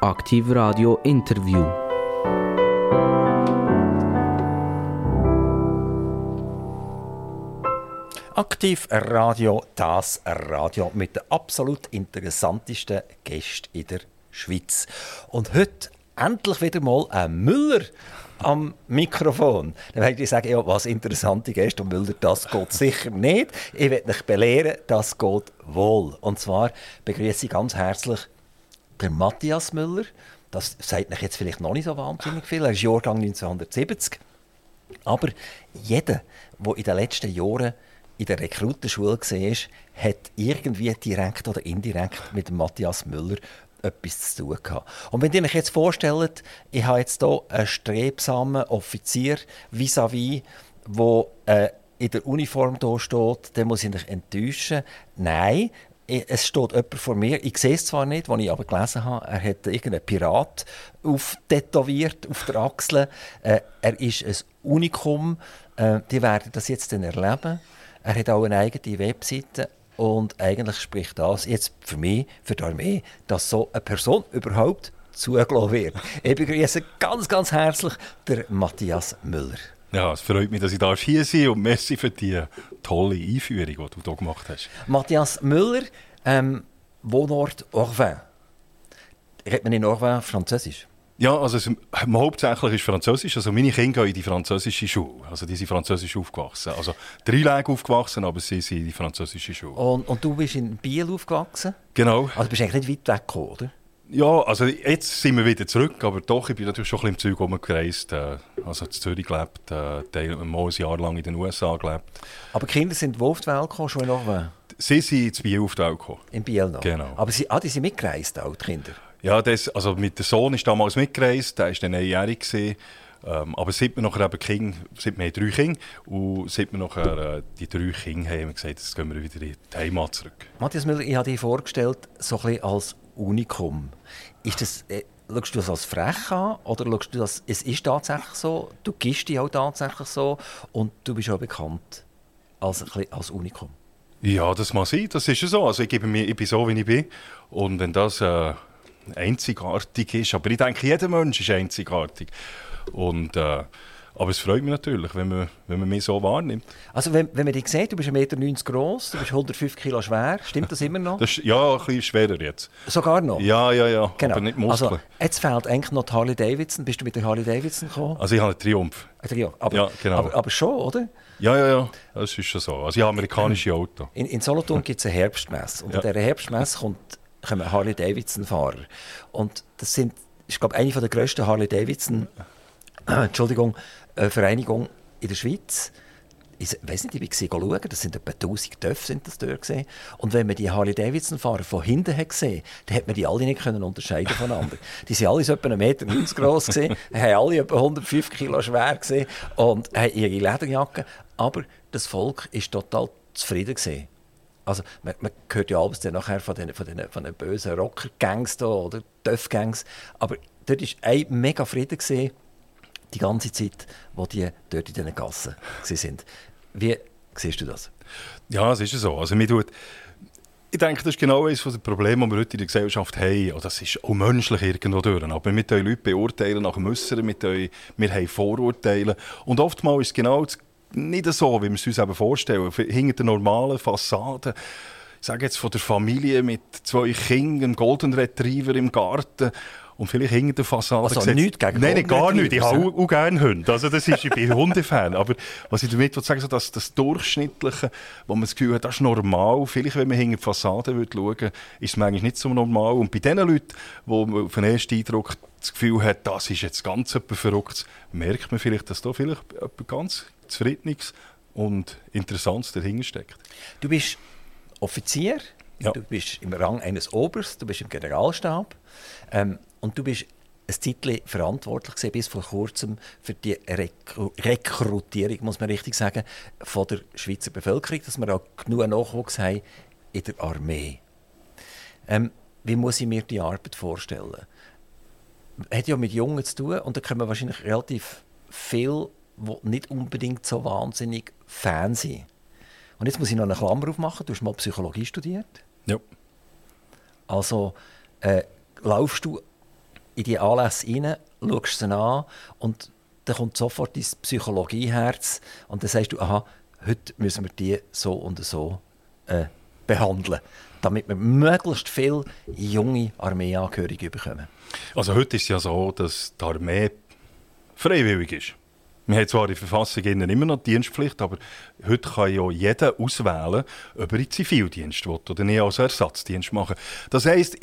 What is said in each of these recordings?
Aktiv Radio Interview. Aktiv Radio, das Radio mit den absolut interessantesten Gästen in der Schweiz. Und heute endlich wieder mal ein Müller am Mikrofon. Dann werde ich sagen, ja, was interessante Gäste und Müller, das geht sicher nicht. Ich werde euch belehren, das geht wohl. Und zwar begrüße ich ganz herzlich den Matthias Müller. Das sagt euch jetzt vielleicht noch nicht so wahnsinnig viel. Er ist Jahrgang 1970. Aber jeder, der in den letzten Jahren in der Rekrutenschule war, hat irgendwie direkt oder indirekt mit Matthias Müller etwas zu tun gehabt. Und wenn ihr euch jetzt vorstellt, ich habe jetzt hier einen strebsamen Offizier vis-à-vis, der äh, in der Uniform hier steht, dann muss ich euch enttäuschen. Nein, es steht jemand vor mir, ich sehe es zwar nicht, was ich aber gelesen habe, er hat irgendeinen Pirat auftätowiert auf der Achsel. Äh, er ist ein Unikum, äh, die werden das jetzt dann erleben. Er hat auch eine eigene Webseite und eigentlich spricht das jetzt für mich, für die Armee, dass so eine Person überhaupt zugelassen wird. Ich begrüße ganz, ganz herzlich den Matthias Müller. Ja, es freut mich, dass ich hier sein und merci für die tolle Einführung, die du hier gemacht hast. Matthias Müller, ähm, Wohnort Orvin. Redet man in Orvin Französisch? Ja, also es, hauptsächlich ist Französisch. Also meine Kinder gehen in die französische Schule. Also die sind französisch aufgewachsen. Also dreiläge aufgewachsen, aber sie sind in die französische Schule. Und, und du bist in Biel aufgewachsen? Genau. Also bist du eigentlich nicht weit weggekommen, oder? Ja, also jetzt sind wir wieder zurück, aber doch, ich bin natürlich schon ein bisschen im Zeug rumgereist. Äh, also in Zürich gelebt, äh, mal ein Jahr lang in den USA gelebt. Aber Kinder sind wo auf die Welt gekommen, schon in Orvin? Sie sind in Biel auf die Welt gekommen. In Biel noch? Genau. Aber sie, ah, die sind mitgereist, auch die Kinder? Ja, das, also mit dem Sohn ist damals mitgereist, der war dann einjährig. Ähm, aber seit wir nachher eben King, seit wir drei Kinder und seit wir nachher äh, die drei Kinder haben, haben wir gesagt, jetzt gehen wir wieder in die Heimat zurück. Matthias Müller, ich habe dich vorgestellt, so ein bisschen als Unikum. Ist das, äh, schaust du das als frech an oder schaust du das, es ist tatsächlich so, du gibst dich auch tatsächlich so und du bist auch bekannt als, als Unikum? Ja, das muss sein, das ist so. Also ich, gebe mir, ich bin so, wie ich bin und wenn das... Äh, einzigartig ist. Aber ich denke, jeder Mensch ist einzigartig. Und, äh, aber es freut mich natürlich, wenn man, wenn man mich so wahrnimmt. Also wenn, wenn man dich sieht, du bist 1,90 Meter groß, du bist 105 Kilo schwer, stimmt das immer noch? Das ist, ja, ein bisschen schwerer jetzt. Sogar noch? Ja, ja, ja, genau. aber nicht Muskeln. Also, jetzt fehlt eigentlich noch die Harley Davidson. Bist du mit der Harley Davidson gekommen? Also ich habe einen Triumph. Ein Triumph, aber, ja, genau. aber, aber schon, oder? Ja, ja, ja, das ist schon so. Also ich habe amerikanische Autos. In, in Solothurn gibt es eine Herbstmesse und ja. an dieser Herbstmesse kommt kommen Harley Davidson Fahrer und das sind ich glaube eine der grössten Harley Davidson Entschuldigung äh, Vereinigung in der Schweiz ich weiß nicht, ich war schauen, das sind etwa 1000 Töpfe sind das dort gesehen. Und wenn man die Harley Davidson Fahrer von hinten hat gesehen, dann hat man die alle nicht können unterscheiden voneinander. die sind alle so etwa 1,90 Meter groß gesehen, haben alle etwa 105 Kilo schwer gesehen und haben ihre Lederjacke. Aber das Volk ist total zufrieden gesehen. Also man, man hört ja alles dann nachher von den, von den, von den bösen Rocker-Gangs oder Töff-Gangs. Aber dort war ein mega Frieden gesehen, die ganze Zeit, wo die dort in diesen Gassen waren. Wie siehst du das? Ja, es ist so. Also, tut ich denke, das ist genau eines der Probleme, die wir heute in der Gesellschaft haben. Und das ist auch menschlich irgendwo durch. Aber wir können Leute beurteilen nach dem Äußeren, wir, wir haben Vorurteile. Und oftmals ist es genau nicht so, wie wir es uns eben vorstellen. Hinter der normalen Fassade, ich sage jetzt von der Familie mit zwei Kindern, einem Golden Retriever im Garten und vielleicht hinter der Fassade also gesetzt. nichts gegen Nein, gar nicht. Ich habe auch, auch gerne Hunde. Also das ist, ich bin Hundefan. Aber was ich damit sagen so dass das Durchschnittliche, wo man das Gefühl hat, das ist normal. Vielleicht, wenn man hinter die Fassade schauen würde, ist es manchmal nicht so normal. Und bei den Leuten, wo man auf den ersten Eindruck das Gefühl hat, das ist jetzt ganz etwas Verrücktes, merkt man vielleicht, dass da vielleicht etwas ganz Zufriedenes und Interessantes dahinter steckt. Du bist Offizier, ja. du bist im Rang eines Oberst, du bist im Generalstab. Ähm, und du bist ein Zeitchen verantwortlich gewesen, bis vor kurzem für die Rekru Rekrutierung, muss man richtig sagen, von der Schweizer Bevölkerung, dass wir auch genug Nachwuchs haben in der Armee. Ähm, wie muss ich mir die Arbeit vorstellen? Hat ja mit Jungen zu tun und da können wir wahrscheinlich relativ viel, die nicht unbedingt so wahnsinnig Fan sind. Und jetzt muss ich noch eine Klammer aufmachen. Du hast mal Psychologie studiert. Ja. Also äh, laufst du in die Anlässe rein, schaust sie an und dann kommt sofort dein Psychologieherz und dann sagst du, aha, heute müssen wir die so und so äh, behandeln, damit wir möglichst viele junge Armeeangehörige bekommen. Also heute ist es ja so, dass die Armee freiwillig ist. Wir haben zwar in der Verfassung immer noch Dienstpflicht, aber heute kann ja jeder auswählen, ob er in Zivildienst will oder nicht als Ersatzdienst machen. Das heisst,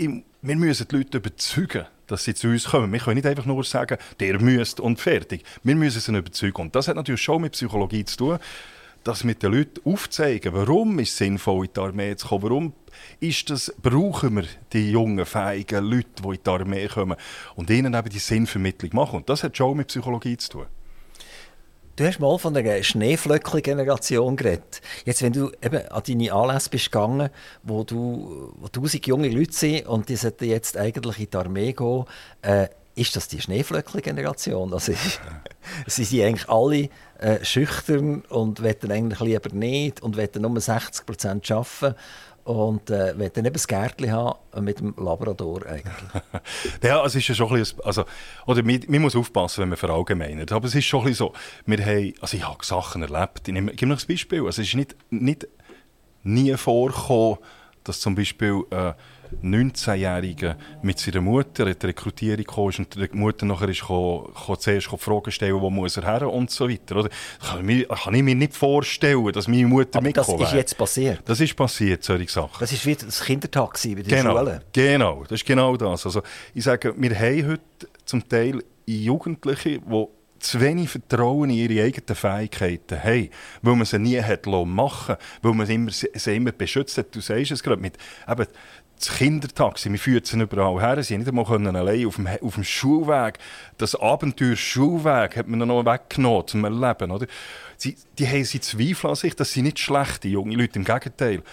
wir müssen die Leute überzeugen, dass sie zu uns kommen. Wir können nicht einfach nur sagen, der müsst und fertig. Wir müssen sie überzeugen. Und das hat natürlich schon mit Psychologie zu tun, dass mit den Leuten aufzeigen, warum ist es sinnvoll, in die Armee zu kommen, warum ist das, brauchen wir die jungen, fähigen Leute, die in die Armee kommen und ihnen eben die Sinnvermittlung machen. Und das hat schon mit Psychologie zu tun. Du hast mal von der Schneeflöckli-Generation geredet. Jetzt, wenn du eben an deine Anlässe bist gegangen, wo du wo tausend junge Leute sind und die sollten jetzt eigentlich in die Armee gehen, äh, ist das die Schneeflöckli-Generation? Also, sie sind eigentlich alle äh, schüchtern und wollen eigentlich lieber nicht und wollen nur 60 Prozent arbeiten und äh, will dann eben ein Gärtchen haben mit dem Labrador eigentlich. ja, es ist ja schon ein bisschen, also, oder man, man, muss aufpassen, wenn man verallgemeinert, aber es ist schon ein bisschen so, wir haben, also ich habe Sachen erlebt, ich, nehme, gebe noch ein Beispiel, also es ist nicht, nicht nie vorgekommen, dass zum Beispiel äh, 19-Jähriger mit seiner Mutter in die Rekrutierung kam und die Mutter nachher ist gekommen, gekommen, zuerst Fragen stellen, wo muss er her und so weiter. Oder? Kann, ich mir, kann ich mir nicht vorstellen, dass meine Mutter Aber das ist jetzt passiert? Das ist passiert, solche Sachen. Das ist wie das Kindertaxi bei den genau, Schulen? Genau, das ist genau das. Also, ich sage, wir haben heute zum Teil Jugendliche, die zu wenig Vertrauen in ihre eigenen Fähigkeiten haben, weil man sie nie hat machen weil man sie immer, sie immer beschützt hat. Du sagst es gerade mit eben, das Kindertaxi, wir führen sie überall her. Sie nicht einmal allein auf dem, auf dem Schulweg. Das Abenteuer Schulweg hat man noch weggenommen zum Erleben. Oder? Sie, die haben sie Zweifel an sich, dass sie nicht schlechte junge Leute, im Gegenteil.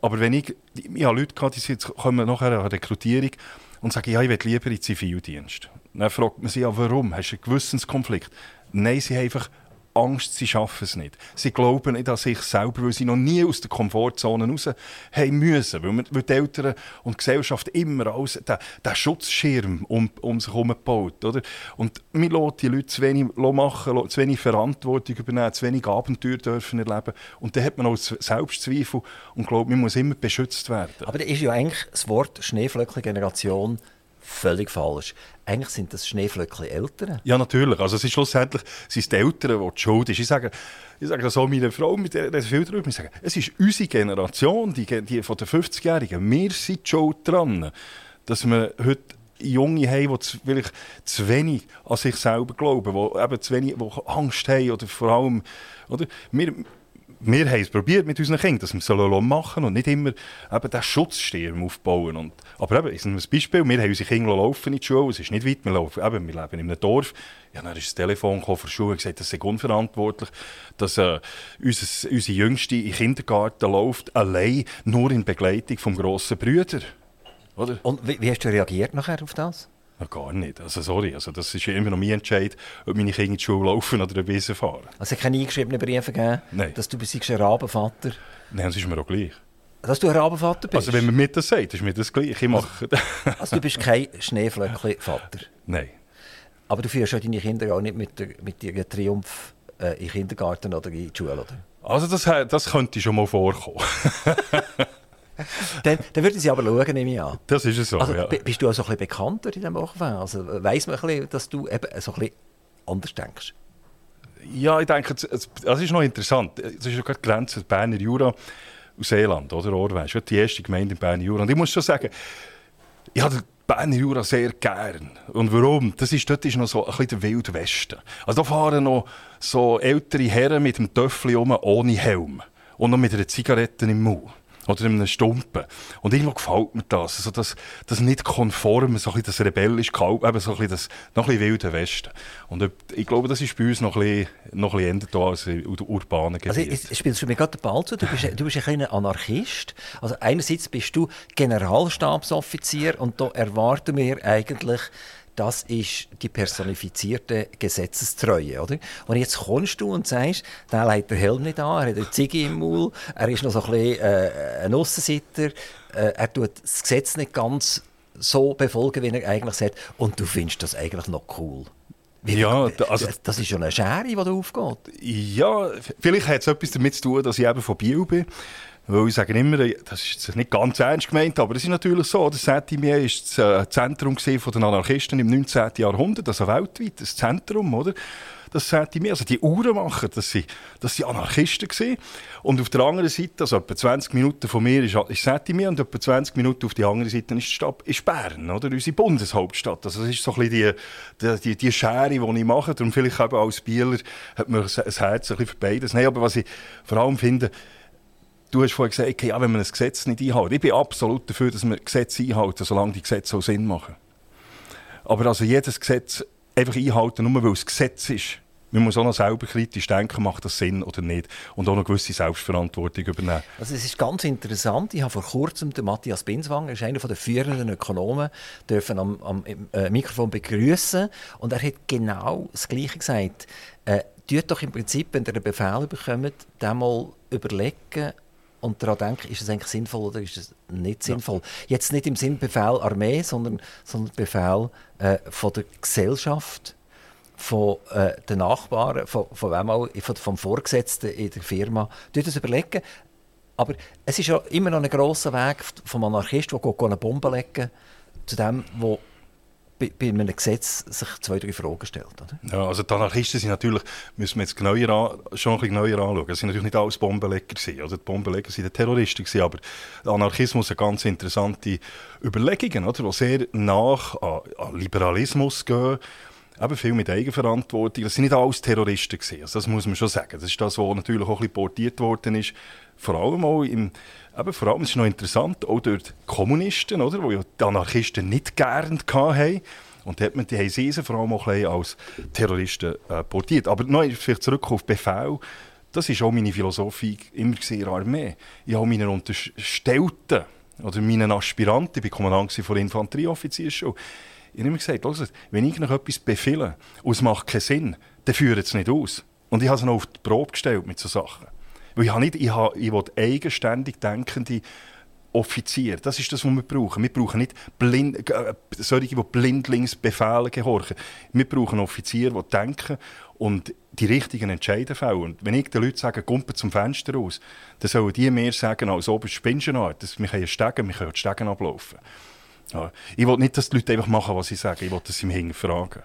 Aber wenn ich, ich habe Leute gehabt, die kommen nachher an Rekrutierung und sagen, ja, ich will lieber in den Zivildienst. Dann fragt man sie, ja, warum? Hast du einen Gewissenskonflikt? Nein, sie haben einfach Angst, sie schaffen es nicht. Sie glauben nicht an sich selber, weil sie noch nie aus der Komfortzone raus haben müssen. Weil, weil die Eltern und die Gesellschaft immer alles, den, den Schutzschirm um, um sich herum baut. Oder? Und wir lassen die Leute zu wenig machen, zu wenig Verantwortung übernehmen, zu wenig Abenteuer dürfen erleben. Und dann hat man auch Selbstzweifel und glaubt, man muss immer beschützt werden. Aber da ist ja eigentlich das Wort Schneeflöckchen-Generation völlig falsch. Eigentlich sind das Schneeflöckchen Eltern. Ja, natürlich. Also es ist schlussendlich es die Eltern, die die schuld ist. Ich sage, ich sage das auch meiner Frau, mit der ich viel darüber ich sage, es ist unsere Generation, die, die von den 50-Jährigen. Wir sind schuld dran, dass wir heute Junge haben, die vielleicht zu wenig an sich selber glauben, die eben zu wenig die Angst haben oder vor allem... Oder? Wir, wir haben es probiert mit unseren Kindern, dass wir es machen und nicht immer eben diesen Schutzsturm aufbauen. Und, aber eben, ist ein Beispiel, wir haben unsere Kinder laufen in die Schule, es ist nicht weit, wir, laufen, eben, wir leben in einem Dorf. Ja, dann ist das Telefon von der Schule und gesagt, das sei unverantwortlich, dass äh, unser, unsere Jüngste den Kindergarten läuft, allein, nur in Begleitung vom grossen Brüder. Oder? Und wie, wie hast du reagiert nachher auf das? Ja, gar nicht. Also, sorry, also, das ist immer noch mein Entscheid, ob meine Kinder in die Schule laufen oder ein Wiesen fahren. Also es keine eingeschriebenen Briefe gegeben, Nein. dass du bist ein Rabenvater? Nein, das ist mir auch gleich. Dass du ein Rabenvater bist? Also wenn man mir das sagt, ist mir das gleich. Ich mache... also, also du bist kein Schneeflöckchen-Vater? Nein. Aber du führst ja deine Kinder auch nicht mit, der, mit ihrem Triumph äh, in den Kindergarten oder in die Schule, oder? Also das, das könnte schon mal vorkommen. dann, dann würden sie aber schauen, nehme ich an. Das ist es so, also, ja. Bist du auch so ein bisschen bekannter in diesem Wochenende? Also weiss man ein bisschen, dass du eben so ein bisschen anders denkst? Ja, ich denke, das ist noch interessant. Es ist ja gerade die Grenze Berner Jura und Seeland, oder Orweis. Die erste Gemeinde in Berner Jura. Und ich muss schon sagen, ich habe Berner Jura sehr gern. Und warum? Das ist, dort ist noch so ein bisschen der Wilde Westen. Also da fahren noch so ältere Herren mit dem Töffel um, ohne Helm. Und noch mit einer Zigarette im Mund oder in einem Stumpen. Und irgendwo gefällt mir das. Also das, das nicht konform, so ein bisschen das rebellisch kalt, eben so ein bisschen das noch ein bisschen wilde Westen. Und ich glaube, das ist bei uns noch ein bisschen, noch ein bisschen als in urbanen Gebieten. Also spielst du mir gerade den Ball zu? Du bist, du bist ein Anarchist. Also einerseits bist du Generalstabsoffizier und da erwarten wir eigentlich das ist die personifizierte Gesetzestreue. Oder? Und jetzt kommst du und sagst, der legt den Helm nicht an, er hat eine Ziege im Maul, er ist noch so ein bisschen äh, ein Aussenseiter, äh, er tut das Gesetz nicht ganz so befolgen, wie er eigentlich sagt. Und du findest das eigentlich noch cool. Wie, Ja, also- das, das ist schon eine Schere, die da aufgeht. Ja, vielleicht hat es etwas damit zu tun, dass ich eben von Biel bin. Weil ich sage immer, das ist nicht ganz ernst gemeint, aber es ist natürlich so, das Saint-Imier war das Zentrum den Anarchisten im 19. Jahrhundert, also weltweit, das Zentrum, oder? Das Saint-Imier, also die Uhrenmacher, das sind, das Anarchisten gewesen. Und auf der anderen Seite, also etwa 20 Minuten von mir ist, ist Saint-Imier und etwa 20 Minuten auf die andere Seite ist, die Stadt, ist Bern, oder? Unsere Bundeshauptstadt. Also das ist so ein bisschen die, die, die, die Schere, die ich mache. Darum vielleicht eben als Bieler hat man ein Herz ein bisschen für beides. Nein, aber was ich vor allem finde, Du hast vorhin gesagt, ja, wenn man ein Gesetz nicht einhält. Ich bin absolut dafür, dass man Gesetze einhalten, solange die Gesetze auch Sinn machen. Aber also jedes Gesetz einfach einhalten, nur weil es Gesetz ist. Man muss auch noch selber kritisch denken, macht das Sinn oder nicht. Und auch eine gewisse Selbstverantwortung übernehmen. Also es ist ganz interessant. Ich habe vor kurzem den Matthias Binswanger, er ist einer der führenden Ökonomen, dürfen am, am äh, Mikrofon begrüßen und er hat genau das Gleiche gesagt. Äh, tut doch im Prinzip, wenn ihr einen Befehl bekommt, den mal überlegen und daran denken, ist es eigentlich sinnvoll oder ist es nicht sinnvoll. Jetzt nicht im Sinn Befehl Armee, sondern, sondern Befehl äh, von der Gesellschaft von äh, den Nachbarn, von, von wem auch, von, vom Vorgesetzten in der Firma. Tut das überlegen. Aber es ist ja immer noch ein grosser Weg vom Anarchist, der eine Bombe legen zu dem, der bei, einem Gesetz sich zwei, drei Fragen stellt. Oder? Ja, also die Anarchisten sind natürlich, müssen wir jetzt genauer an, schon ein bisschen genauer anschauen. Es sind natürlich nicht alles Bombenleger gewesen, oder? Die Bombenleger die Terroristen gewesen, aber der Anarchismus hat ganz interessante Überlegungen, oder? Die sehr nach an, an Liberalismus gehen. Eben viel mit Eigenverantwortung. Das sind nicht alles Terroristen gewesen. Also das muss man schon sagen. Das ist das, was natürlich auch ein bisschen portiert worden ist. Vor allem auch im, eben vor allem, es ist noch interessant, auch durch die Kommunisten, oder? Die ja die Anarchisten nicht gern hatten. Und hat man, die haben sie vor allem auch ein bisschen als Terroristen äh, portiert. Aber noch vielleicht zurück auf Befehl. Das ist auch meine Philosophie immer der Armee. Ich habe meine Unterstellten oder meinen Aspiranten, ich war Kommandant von der Infanterieoffiziersschule, ich habe immer gesagt, wenn ich noch etwas befehle und es macht keinen Sinn, dann führt es nicht aus. Und ich habe es noch auf die Probe gestellt mit solchen Sachen. Weil ich, habe nicht, ich, habe, ich will eigenständig denkende Offizier. Das ist das, was wir brauchen. Wir brauchen nicht blind, äh, solche, die Blindlingsbefehle gehorchen. Wir brauchen Offiziere, die denken und die richtigen Entscheidungen fällen. Und wenn ich den Leuten sage, kumpen zum Fenster raus, dann sollen die mehr sagen, als ob es Spinsenart. dass Wir können Stegen, wir können die Stegen ablaufen. Ja. Ich will nicht, dass die Leute einfach machen, was sie sagen. Ich will, sie mich hinterfragen.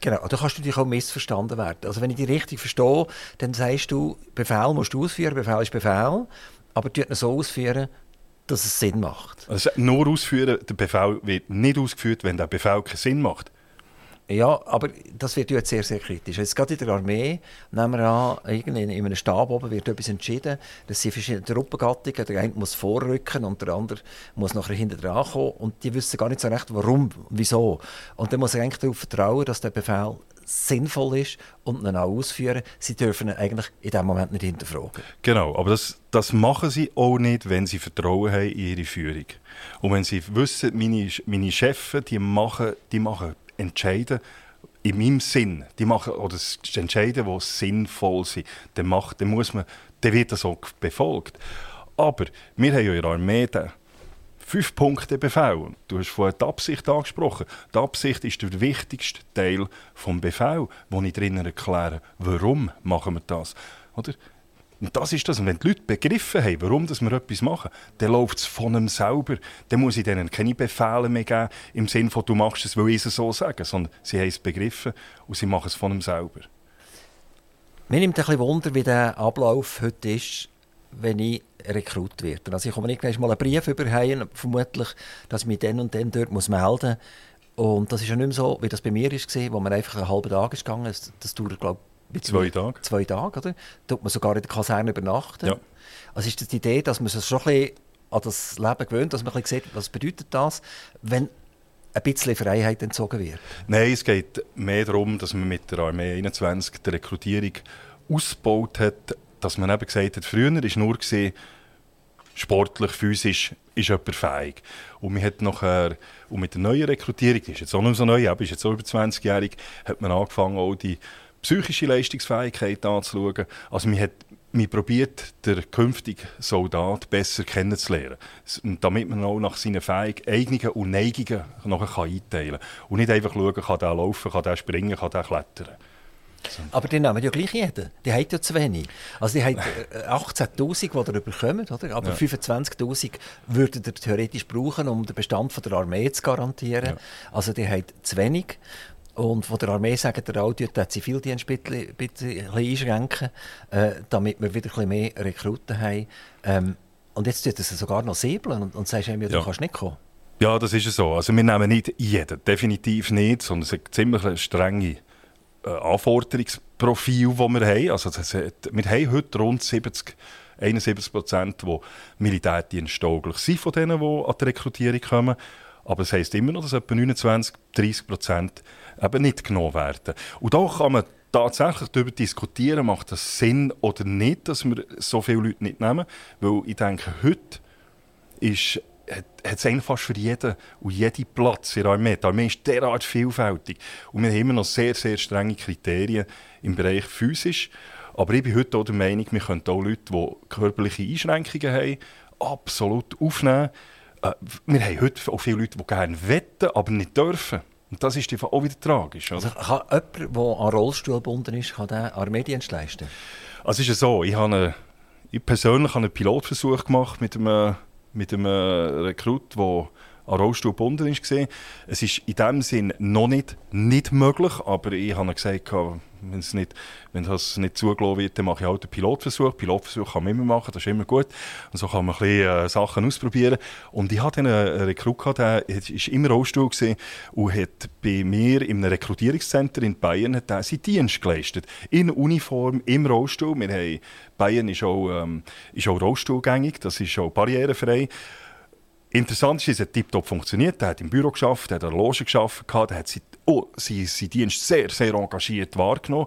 Genau, da kannst du natürlich auch missverstanden werden. Also wenn ich dich richtig verstehe, dann sagst du, Befehl musst du ausführen, Befehl ist Befehl, aber du so ausführen, dass es Sinn macht. Also nur ausführen, der Befehl wird nicht ausgeführt, wenn der Befehl keinen Sinn macht. Ja, aber das wird jetzt sehr, sehr kritisch. Jetzt gerade in der Armee, nehmen wir an, irgendwie in einem Stab oben wird etwas entschieden. Das sind verschiedene Truppengattungen. Der eine muss vorrücken und der andere muss nachher hinten dran kommen. Und die wissen gar nicht so recht, warum wieso. Und dann muss er eigentlich darauf vertrauen, dass der Befehl sinnvoll ist und ihn auch ausführen. Sie dürfen ihn eigentlich in diesem Moment nicht hinterfragen. Genau, aber das, das machen sie auch nicht, wenn sie Vertrauen haben in ihre Führung. Und wenn sie wissen, meine, meine Chefs, die machen, die machen Entscheiden in meinem Sinn, die machen, oder Entscheiden, die sinnvoll sind, dann, macht, dann, muss man, dann wird das auch befolgt. Aber wir haben ja in der Armee den fünf Punkte Befehl. Du hast vorhin die Absicht angesprochen. Die Absicht ist der wichtigste Teil des Befehl, wo ich drinnen erkläre, warum machen wir das. Oder? Und das ist das. Und wenn die Leute begriffen haben, warum dass wir etwas machen, dann läuft es von einem selber. Dann muss ich denen keine Befehle mehr geben, im Sinne von, du machst es, weil ich es so sage, sondern sie haben es begriffen und sie machen es von einem selber. Mir nimmt ein bisschen Wunder, wie der Ablauf heute ist, wenn ich Rekrut werde. Also ich komme irgendwann mal einen Brief überheim, vermutlich, dass ich mich dann und dann dort melden muss. Und das ist ja nicht mehr so, wie das bei mir war, wo man einfach einen halben Tag ist gegangen. Das, das dauert, glaube ich, Zwei Tage. Zwei Tage, oder? Da tut man sogar in der Kaserne übernachten. Ja. Also ist das die Idee, dass man sich schon ein bisschen an das Leben gewöhnt, dass man ein bisschen sieht, was bedeutet das, wenn ein bisschen Freiheit entzogen wird? Nein, es geht mehr darum, dass man mit der Armee 21 die Rekrutierung ausgebaut hat, dass man eben gesagt hat, früher war nur gesehen, sportlich, physisch ist jemand fähig. Und man hat nachher, und mit der neuen Rekrutierung, die ist jetzt auch nicht so neu, aber ist jetzt auch über 20-jährig, hat man angefangen, auch die psychische Leistungsfähigkeit anzuschauen. Also man hat man probiert, den künftigen Soldat besser kennenzulernen. Damit man auch nach seinen Fähigkeiten, eigenen und Neigungen nachher einteilen kann. Und nicht einfach schauen, kann der laufen, kann der springen, kann der klettern. So. Aber die nehmen ja gleich jeden. Die haben ja zu wenig. Also die haben 18'000, die ihr bekommt, oder? aber ja. 25'000 würden ihr theoretisch brauchen, um den Bestand von der Armee zu garantieren. Ja. Also die haben zu wenig. Und von der Armee sagen der auch, den Zivildienst ein bisschen, einschränken, äh, damit wir wieder ein bisschen mehr Rekruten haben. Ähm, und jetzt tut es sogar noch säbeln und, und sagst ihm, ja, du kannst nicht kommen. Ja, das ist so. Also wir nehmen nicht jeden, definitiv nicht, sondern es ist ziemlich strenge äh, Anforderungsprofil, das wir haben. Also das, wir haben heute rund 70 71 Prozent, die militärdiensttauglich sind von denen, die an die Rekrutierung kommen. Aber es heisst immer noch, dass etwa 29, 30 Prozent eben nicht genommen werden. Und da kann man tatsächlich darüber diskutieren, macht das Sinn oder nicht, dass wir so viele Leute nicht nehmen. Weil ich denke, heute ist hat es fast für jeden und jeden Platz in der Armee. Die Armee ist derart vielfältig. Und wir haben immer noch sehr, sehr strenge Kriterien im Bereich physisch. Aber ich bin heute auch der Meinung, wir können auch Leute, die körperliche Einschränkungen haben, absolut aufnehmen. Äh, wir haben heute auch viele Leute, die gerne wetten, aber nicht dürfen. Und das ist auch wieder tragisch. Oder? Also kann jemand, der an Rollstuhl gebunden ist, kann den Armeedienst leisten? Also es ist so, ich, habe eine, ich persönlich habe einen Pilotversuch gemacht mit einem, mit einem Rekrut, der an Rollstuhl gebunden ist. Es ist in dem Sinn noch nicht, nicht möglich, aber ich habe gesagt, wenn es nicht, wenn das nicht zugelassen wird, dann mache ich halt einen Pilotversuch. Pilotversuch kann man immer machen, das ist immer gut. Und so kann man ein bisschen äh, Sachen ausprobieren. Und ich hatte einen Rekrut, gehabt, der war immer Rollstuhl und hat bei mir im Rekrutierungszentrum in Bayern hat er seinen Dienst geleistet. In Uniform, im Rollstuhl. Wir haben, Bayern ist auch, ähm, ist auch rollstuhlgängig, das ist auch barrierefrei. Interessant ist, es hat tiptop funktioniert. Er hat im Büro geschafft, hat in der Loge geschafft, hat seinen, oh, seinen, seinen Dienst sehr, sehr engagiert wahrgenommen.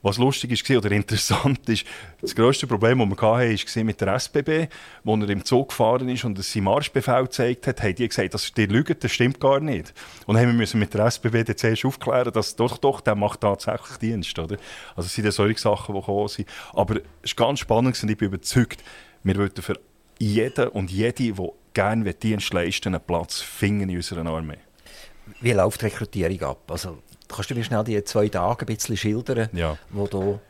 Was lustig ist oder interessant ist, das grösste Problem, das wir hatten, war mit der SBB, wo er im Zug gefahren ist und seinen Marschbefehl gezeigt hat, haben die gesagt, dass die lügen, das stimmt gar nicht. Und dann haben wir mit der SBB dann zuerst aufklären, dass doch, doch, der macht tatsächlich Dienst. Oder? Also es sind ja solche Sachen, die gekommen sind. Aber es ist ganz spannend und ich bin überzeugt, wir würden für jeden und jede, die gerne Dienst leisten einen Platz finden in unserer Armee. Wie läuft die Rekrutierung ab? Also, kannst du mir schnell die zwei Tage ein bisschen schildern, ja. die hier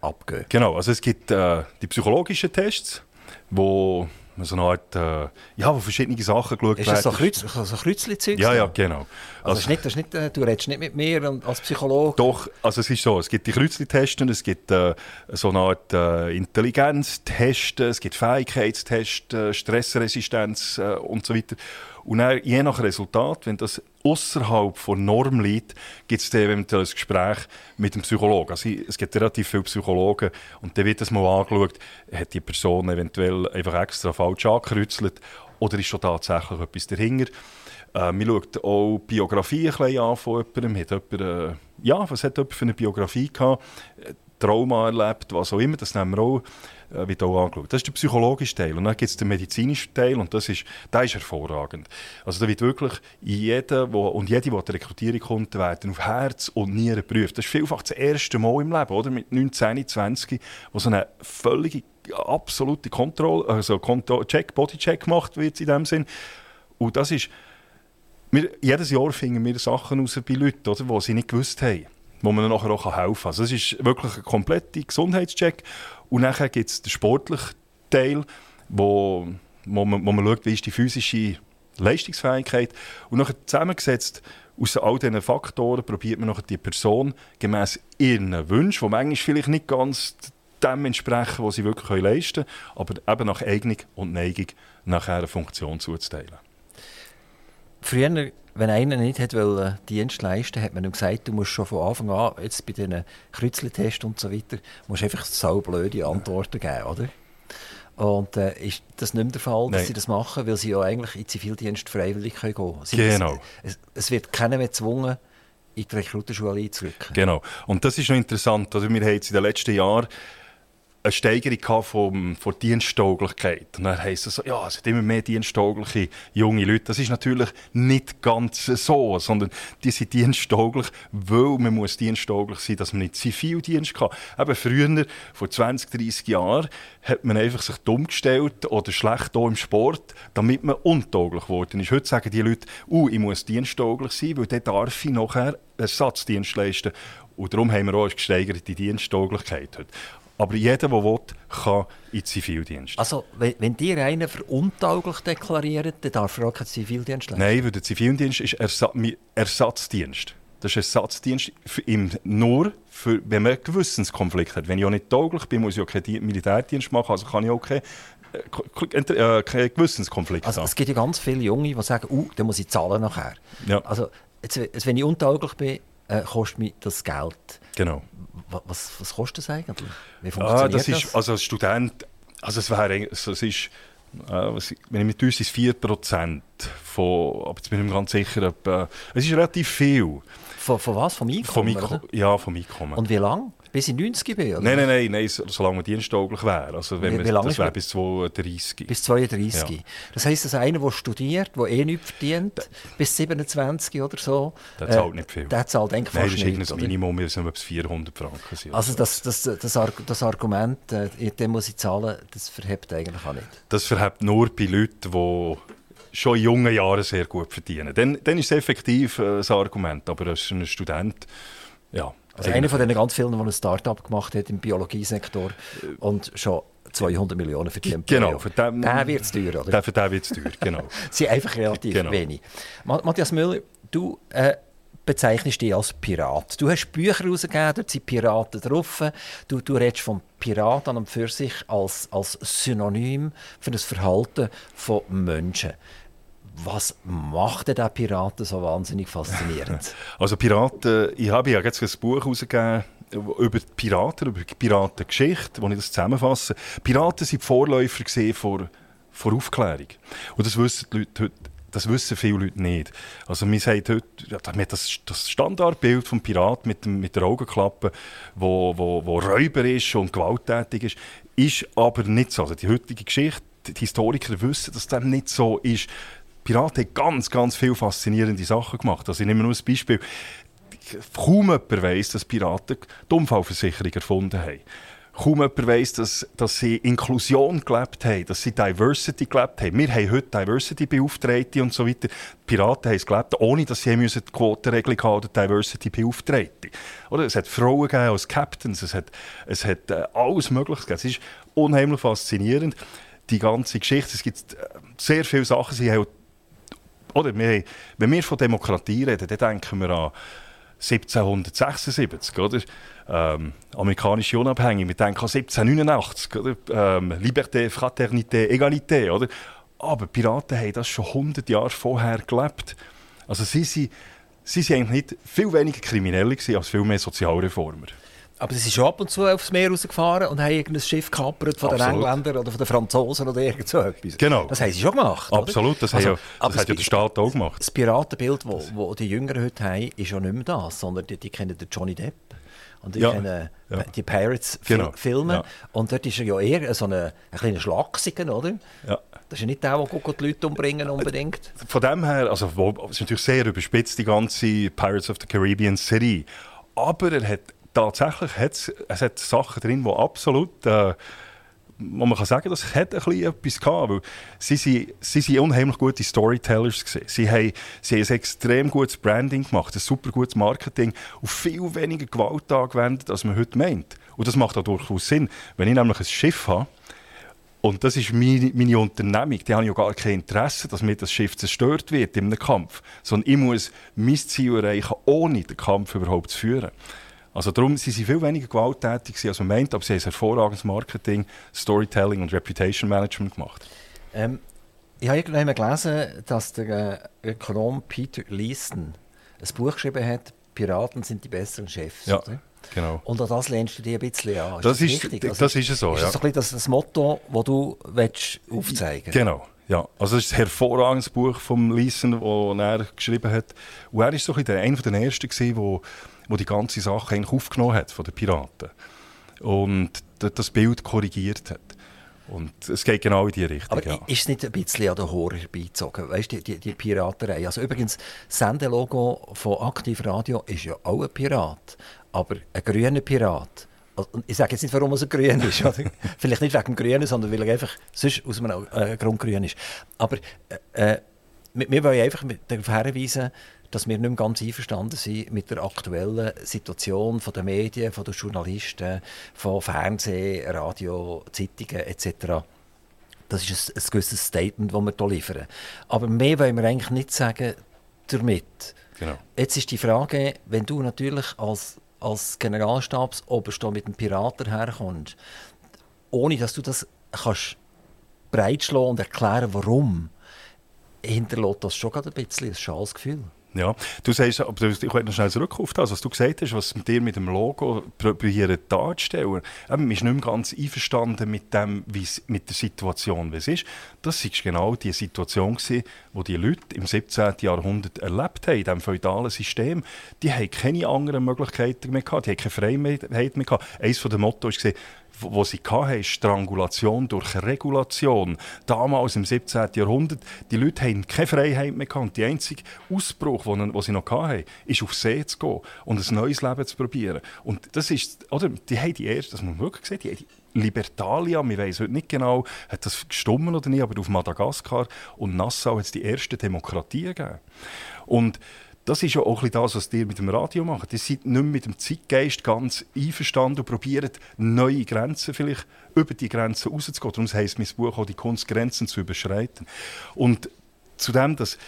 abgehen? Genau, also es gibt äh, die psychologischen Tests, wo so eine Art, äh, ja, wo verschiedene Sachen geschaut werden. Ist das so, Kreuz, so Kreuzli-Zeug? Ja, ja, genau. Also, also nicht, ist nicht, äh, du redest nicht mit mir als Psychologe? Doch, also es ist so, es gibt die Kreuzli-Testen, es gibt äh, so eine Art äh, Intelligenztesten, es gibt Fähigkeitstests, äh, Stressresistenz äh, und so weiter. Und dann, je nach Resultat, wenn das außerhalb der Norm liegt, gibt es eventuell ein Gespräch mit dem Psychologen. Also, es gibt relativ viele Psychologen und dann wird das mal angeschaut, hat die Person eventuell einfach extra falsch angekreuzelt oder ist schon tatsächlich etwas dahinter. Äh, man schaut auch die Biografie ein an von jemandem. Hat jemand, äh, ja, was hat jemand für eine Biografie gehabt? Trauma erlebt, was auch immer, das nehmen wir auch, äh, wird auch angeschaut. Das ist der psychologische Teil. Und dann gibt es den medizinischen Teil und das ist, der ist hervorragend. Also da wird wirklich jeder wo, und jede, die an Rekrutierung kommt, werden auf Herz und Nieren geprüft. Das ist vielfach das erste Mal im Leben, oder? Mit 19, 20, wo so eine völlige, absolute Kontrolle, also Check, Bodycheck gemacht wird in dem Sinn. Und das ist, wir, jedes Jahr finden wir Sachen raus bei Leuten, oder, die sie nicht gewusst haben wo man nachher auch helfen kann. Also es ist wirklich ein kompletter Gesundheitscheck. Und nachher gibt es den sportlichen Teil, wo, wo, man, wo man schaut, wie ist die physische Leistungsfähigkeit. Und nachher zusammengesetzt aus all diesen Faktoren probiert man nachher die Person gemäß ihren Wünschen, die manchmal vielleicht nicht ganz dem entsprechen, was sie wirklich leisten können, aber eben nach Eignung und Neigung nachher eine Funktion zuzuteilen. Früher wenn einer nicht hat wollen, Dienst leisten hat man ihm gesagt, du musst schon von Anfang an, jetzt bei diesen Kreuzletests und so weiter, musst einfach so blöde Antworten geben, oder? Und äh, ist das nicht mehr der Fall, dass Nein. sie das machen, weil sie ja eigentlich in Zivildienst freiwillig gehen können? Genau. Es, es, wird keiner mehr gezwungen, in die Rekrutenschule einzurücken. Genau. Und das ist noch interessant. Also wir haben jetzt in den letzten Jahren eine Steigerung vom, von Diensttauglichkeit. Und dann heisst es so, ja, es sind immer mehr diensttaugliche junge Leute. Das ist natürlich nicht ganz so, sondern die sind diensttauglich, weil man muss diensttauglich sein, dass man nicht Zivildienst kann. Eben früher, vor 20, 30 Jahren, hat man einfach sich dumm gestellt oder schlecht im Sport, damit man untauglich geworden ist. Heute sagen die Leute, uh, ich muss diensttauglich sein, weil dann darf ich nachher Ersatzdienst leisten. Und darum haben wir auch eine gesteigerte Diensttauglichkeit heute. Aber jeder, der will, kann in den Zivildienst. Also, wenn, wenn dir einen für untauglich deklariert, dann darf er auch keinen Zivildienst leisten? Nein, weil der Zivildienst ist Ersa Ersatzdienst. Das ist Ersatzdienst für ihm nur, für, wenn man einen Gewissenskonflikt hat. Wenn ich auch nicht tauglich bin, muss ich auch keinen Militärdienst machen, also kann ich auch keinen äh, kein Gewissenskonflikt also, haben. Es gibt ja ganz viele Junge, die sagen, uh, dann muss ich zahlen nachher. Ja. Also, jetzt, wenn ich untauglich bin, äh, kostet mich das Geld. Genau. Was, was kostet das eigentlich? Wie ah, funktioniert ah, das? Ist, Also als Student, also es wäre, also es ist, äh, wenn ich mit uns ist 4% von, aber jetzt bin ich mir ganz sicher, etwa, es ist relativ viel. Von, von was? Vom Einkommen? Vom Einkommen ja, vom Einkommen. Und wie lange? Bis in 90 bin? Oder? Nein, nein, nein, nein, solange man diensttauglich wäre. Also wenn wie, wie lange das wäre bis 32. Bis 32. Ja. Das heisst, dass einer, der studiert, der eh nichts verdient, bis 27 oder so... Der zahlt äh, nicht viel. Der zahlt eigentlich nein, fast nicht. Nein, das ist ein Minimum, wir sind bis 400 Franken. Sein, also das, das, das, das Argument, äh, den muss ich zahlen, das verhebt eigentlich auch nicht? Das verhebt nur bei Leuten, die schon in jungen Jahren sehr gut verdienen. Dann, dann ist es effektiv äh, ein Argument, aber als ein Student, ja... Also einer von den ganz vielen, der ein Start-up gemacht hat im Biologiesektor und schon 200 Millionen verdient. Genau. Für den, wird es teuer, oder? für den wird es teuer, genau. Sind einfach relativ genau. wenig. Matthias Müller, du äh, bezeichnest dich als Pirat. Du hast Bücher herausgegeben, dort sind Piraten drauf. Du, du redest vom Pirat an und für sich als, als Synonym für das Verhalten von Menschen. Was macht denn der Piraten so wahnsinnig faszinierend? Also Piraten, ich habe ja jetzt ein Buch herausgegeben über die Piraten, über die Piratengeschichte, wo ich das zusammenfasse. Piraten sind Vorläufer vor, vor Aufklärung. Und das wissen die Leute heute das wissen viele Leute nicht. Also man sagt heute, ja, das, das Standardbild vom Pirat mit, mit der Augenklappe, wo, wo, wo Räuber ist und gewalttätig ist, ist aber nicht so. Also die heutige Geschichte, die Historiker wissen, dass das nicht so ist. Piraten haben ganz, ganz viele faszinierende Sachen gemacht. Also ich nehme nur ein Beispiel. Kaum jemand weiss, dass Piraten die Unfallversicherung erfunden haben. Kaum jemand weiss, dass, dass sie Inklusion gelebt haben, dass sie Diversity gelebt haben. Wir haben heute Diversity-Beauftragte und so weiter. Die Piraten haben es gelebt, ohne dass sie die Quotenregelung haben oder Diversity-Beauftragte. Es hat Frauen gegeben als Captains, es hat, es hat äh, alles Mögliche gegeben. Es ist unheimlich faszinierend, die ganze Geschichte. Es gibt äh, sehr viele Sachen, sie haben oder wir, wenn wir von Demokratie reden, dann denken wir an 1776, oder? Ähm, amerikanische Unabhängigkeit. Wir denken an 1789, oder? Ähm, Liberté, Fraternité, Egalité, oder? Aber Piraten haben das schon 100 Jahre vorher gelebt. Also sie sind, sie sind eigentlich nicht viel weniger kriminell als viel mehr Sozialreformer. Aber sie sind schon ab und zu aufs Meer rausgefahren und haben irgendein Schiff gekapert von den Engländern oder von den Franzosen oder irgend so etwas. Genau. Das haben sie schon gemacht. Absolut, das, also, ja, das hat ja der Staat auch gemacht. Das Piratenbild, das wo, wo die Jüngeren heute haben, ist ja nicht mehr das, sondern die, die kennen den Johnny Depp. Und ich ja, kenne ja. die Pirates-Filme. Genau. Ja. Und dort ist er ja eher so ein, ein kleiner Schlagsiger, oder? Ja. Das ist ja nicht der, der die Leute umbringen unbedingt. Von dem her, also es ist natürlich sehr überspitzt, die ganze Pirates of the Caribbean-Serie. Aber er hat tatsächlich hat es hat Sachen drin, die absolut, äh, wo man kann sagen, das hat ein bisschen etwas gehabt, weil sie sind, sie sind unheimlich gute Storytellers gewesen. Sie haben, sie haben ein extrem gutes Branding gemacht, ein super gutes Marketing und viel weniger Gewalt angewendet, als man heute meint. Und das macht auch durchaus Sinn. Wenn ich nämlich ein Schiff habe, und das ist meine, Unternehmung. Die haben ja gar kein Interesse, dass mir das Schiff zerstört wird einem Kampf. Sondern ich muss mein Ziel erreichen, ohne den Kampf überhaupt zu führen. Also darum sind sie viel weniger gewalttätig als man meint, aber sie haben hervorragendes Marketing, Storytelling und Reputation Management gemacht. Ähm, ich habe irgendwann gelesen, dass der äh, Ökonom Peter Leeson ein Buch geschrieben hat, Piraten sind die besseren Chefs. Ja. Oder? Genau. Und an das lehnst du dich ein bisschen an. Ist das, das, ist, richtig? Also, das ist so, ist ja. das, ein das, das Motto, das du willst aufzeigen willst? Genau. Ja, also das ist ein hervorragendes Buch von Leeson, das er geschrieben hat. Und er war so einer der ersten, der wo die ganze Sache eigentlich aufgenommen hat von den Piraten. Und das Bild korrigiert hat. Und es geht genau in die Richtung. Aber ja. ist es nicht ein bisschen an den Horror herbeizogen? Weißt du, die, die, die, Piraterei. Also übrigens, das Sendelogo von Aktiv Radio ist ja auch ein Pirat. Aber ein grüner Pirat. Also, ich sage jetzt nicht, warum er grün ist. Vielleicht nicht wegen dem Grünen, sondern weil er einfach sonst aus einem äh, Grund grün ist. Aber äh, äh wir, wir wollen einfach darauf hinweisen, dass wir nicht mehr ganz einverstanden sind mit der aktuellen Situation von der Medien, von den Journalisten, von Fernsehen, Radio, Zeitungen etc. Das ist ein, ein gewisses Statement, das wir hier liefern. Aber mehr wollen wir eigentlich nicht sagen damit. Genau. Jetzt ist die Frage, wenn du natürlich als, als Generalstabsoberst mit einem Piraten herkommst, ohne dass du das kannst breitschlagen und erklären, warum, hinterlässt das schon ein bisschen ein schales Gefühl. Ja, du sagst, aber ich will noch schnell zurück auf das, was du gesagt hast, was mit dir mit dem Logo probieren darzustellen. man ist nicht mehr ganz einverstanden mit dem, mit der Situation, wie es ist. Das war genau die Situation, gewesen, die die Leute im 17. Jahrhundert erlebt haben, in diesem feudalen System. Die hatten keine anderen Möglichkeiten mehr, gehabt, die hatten keine Freiheit mehr. Gehabt. Eines der Motto war, wo sie hatten, Strangulation durch Regulation. Damals im 17. Jahrhundert, die Leute hatten keine Freiheit mehr gehabt. Der einzige Ausbruch, den sie noch hatten, ist auf See zu gehen und ein neues Leben zu probieren. Und das ist, oder, die haben die erste, das muss man wirklich sehen, die die Libertalia, wir wissen heute nicht genau, hat das gestummen oder nicht, aber auf Madagaskar und Nassau hat es die erste Demokratie gegeben. Und das ist ja auch das, was ihr mit dem Radio macht. Ihr seid nicht mehr mit dem Zeitgeist ganz einverstanden und probiert, neue Grenzen vielleicht über die Grenzen rauszugehen. Darum heisst mein Buch auch, die Kunst, Grenzen zu überschreiten. Und zu dem, dass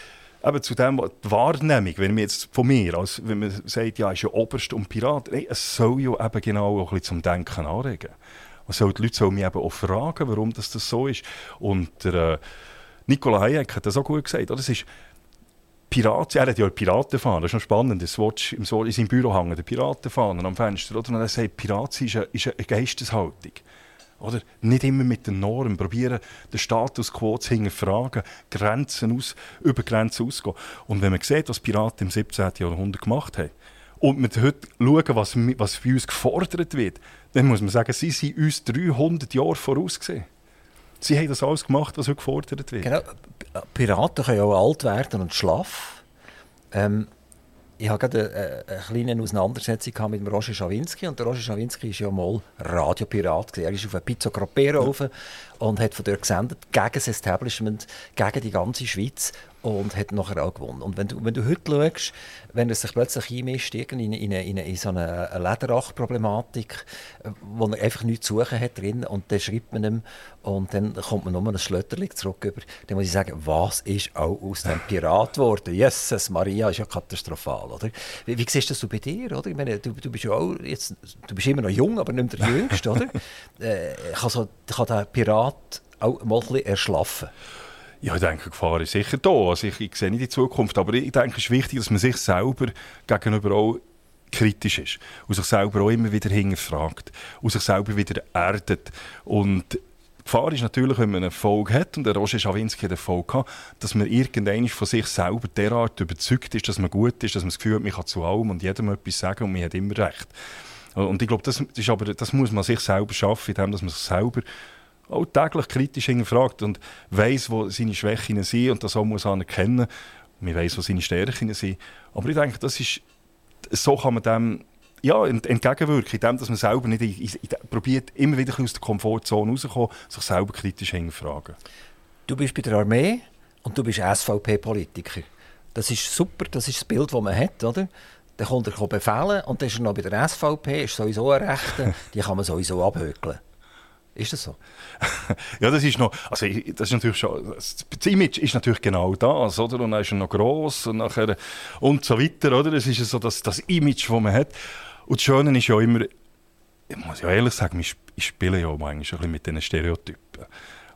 eben zu dem, die Wahrnehmung, wenn man jetzt von mir, als wenn man sagt, ja, ist ja Oberst und Pirat, nee, es soll ja eben genau auch ein zum Denken anregen. Soll die Leute sollen mich eben auch fragen, warum das, das so ist. Und der, äh, Nicola Hayek hat das auch gut gesagt. Oder? Das ist, Piraten, er hat ja Piratenfahnen, das ist noch spannend, das Watch im in seinem Büro hängen, der Piratenfahnen am Fenster. Oder? Und er sagt, Pirat ist eine, ist eine Geisteshaltung. Oder? Nicht immer mit den Normen, probieren den Status quo zu hinterfragen, Grenzen aus, über Grenzen auszugehen. Und wenn man sieht, was Piraten im 17. Jahrhundert gemacht haben, und wir heute schauen, was, was für uns gefordert wird, dann muss man sagen, sie sind uns 300 Jahre vorausgesehen. Sie haben das alles gemacht, was heute gefordert wird. Genau. Piraten können auch alt werden und schlafen. Ähm, ich hatte gerade eine, eine kleine Auseinandersetzung mit dem Roger Schawinski. Und der Roger Schawinski war ja mal Radiopirat. Er ist auf ein Pizzo Gropero ja. und hat von dort gesendet gegen das Establishment, gegen die ganze Schweiz und hat nachher auch gewonnen. Und wenn du, wenn du heute schaust, wenn er sich plötzlich einmischt in, in, in, in, so eine, Lederach-Problematik, wo er einfach nichts zu suchen hat drin und dann schreibt man ihm und dann kommt man nur ein Schlötterling zurück über, dann muss ich sagen, was ist auch aus dem Pirat geworden? Jesus Maria, ist ja katastrophal, oder? Wie, wie siehst du das bei dir, oder? Ich meine, du, du bist ja auch jetzt, du bist immer noch jung, aber nicht mehr der Jüngste, oder? Äh, kann, so, kann der Pirat auch mal ein bisschen erschlaffen? Ja, ich denke, Gefahr ist sicher da. Also ich, ich sehe nicht die Zukunft. Aber ich denke, es ist wichtig, dass man sich selber gegenüber auch kritisch ist. Und sich selber auch immer wieder hinterfragt. Und sich selber wieder erdet. Und die Gefahr ist natürlich, wenn man einen Erfolg hat, und der Roger Schawinski hat Erfolg gehabt, dass man irgendwann von sich selber derart überzeugt ist, dass man gut ist, dass man das Gefühl hat, man kann zu allem und jedem etwas sagen und man hat immer recht. Und ich glaube, das, ist aber, das muss man sich selber schaffen, indem man sich selber auch täglich kritisch hinterfragt und weiß, wo seine Schwächen sind und das auch muss anerkennen. Man weiß, wo seine Stärken sind. Aber ich denke, das ist, so kann man dem ja, entgegenwirken, indem dass man selber nicht probiert, immer wieder aus der Komfortzone rauszukommen, sich selber kritisch hinterfragen. Du bist bei der Armee und du bist SVP-Politiker. Das ist super, das ist das Bild, das man hat, oder? Dann kommt er befehlen und dann ist er noch bei der SVP, ist sowieso ein Rechter, die kann man sowieso abhökeln. Ist das so? ja, das ist noch, also das ist natürlich schon, das Image ist natürlich genau das, oder? Und dann ist er noch gross und nachher und so weiter, oder? Es ist so das, das Image, das man hat. Und das Schöne ist ja immer, ich muss ja ehrlich sagen, ich spiele ja eigentlich ein bisschen mit diesen Stereotypen.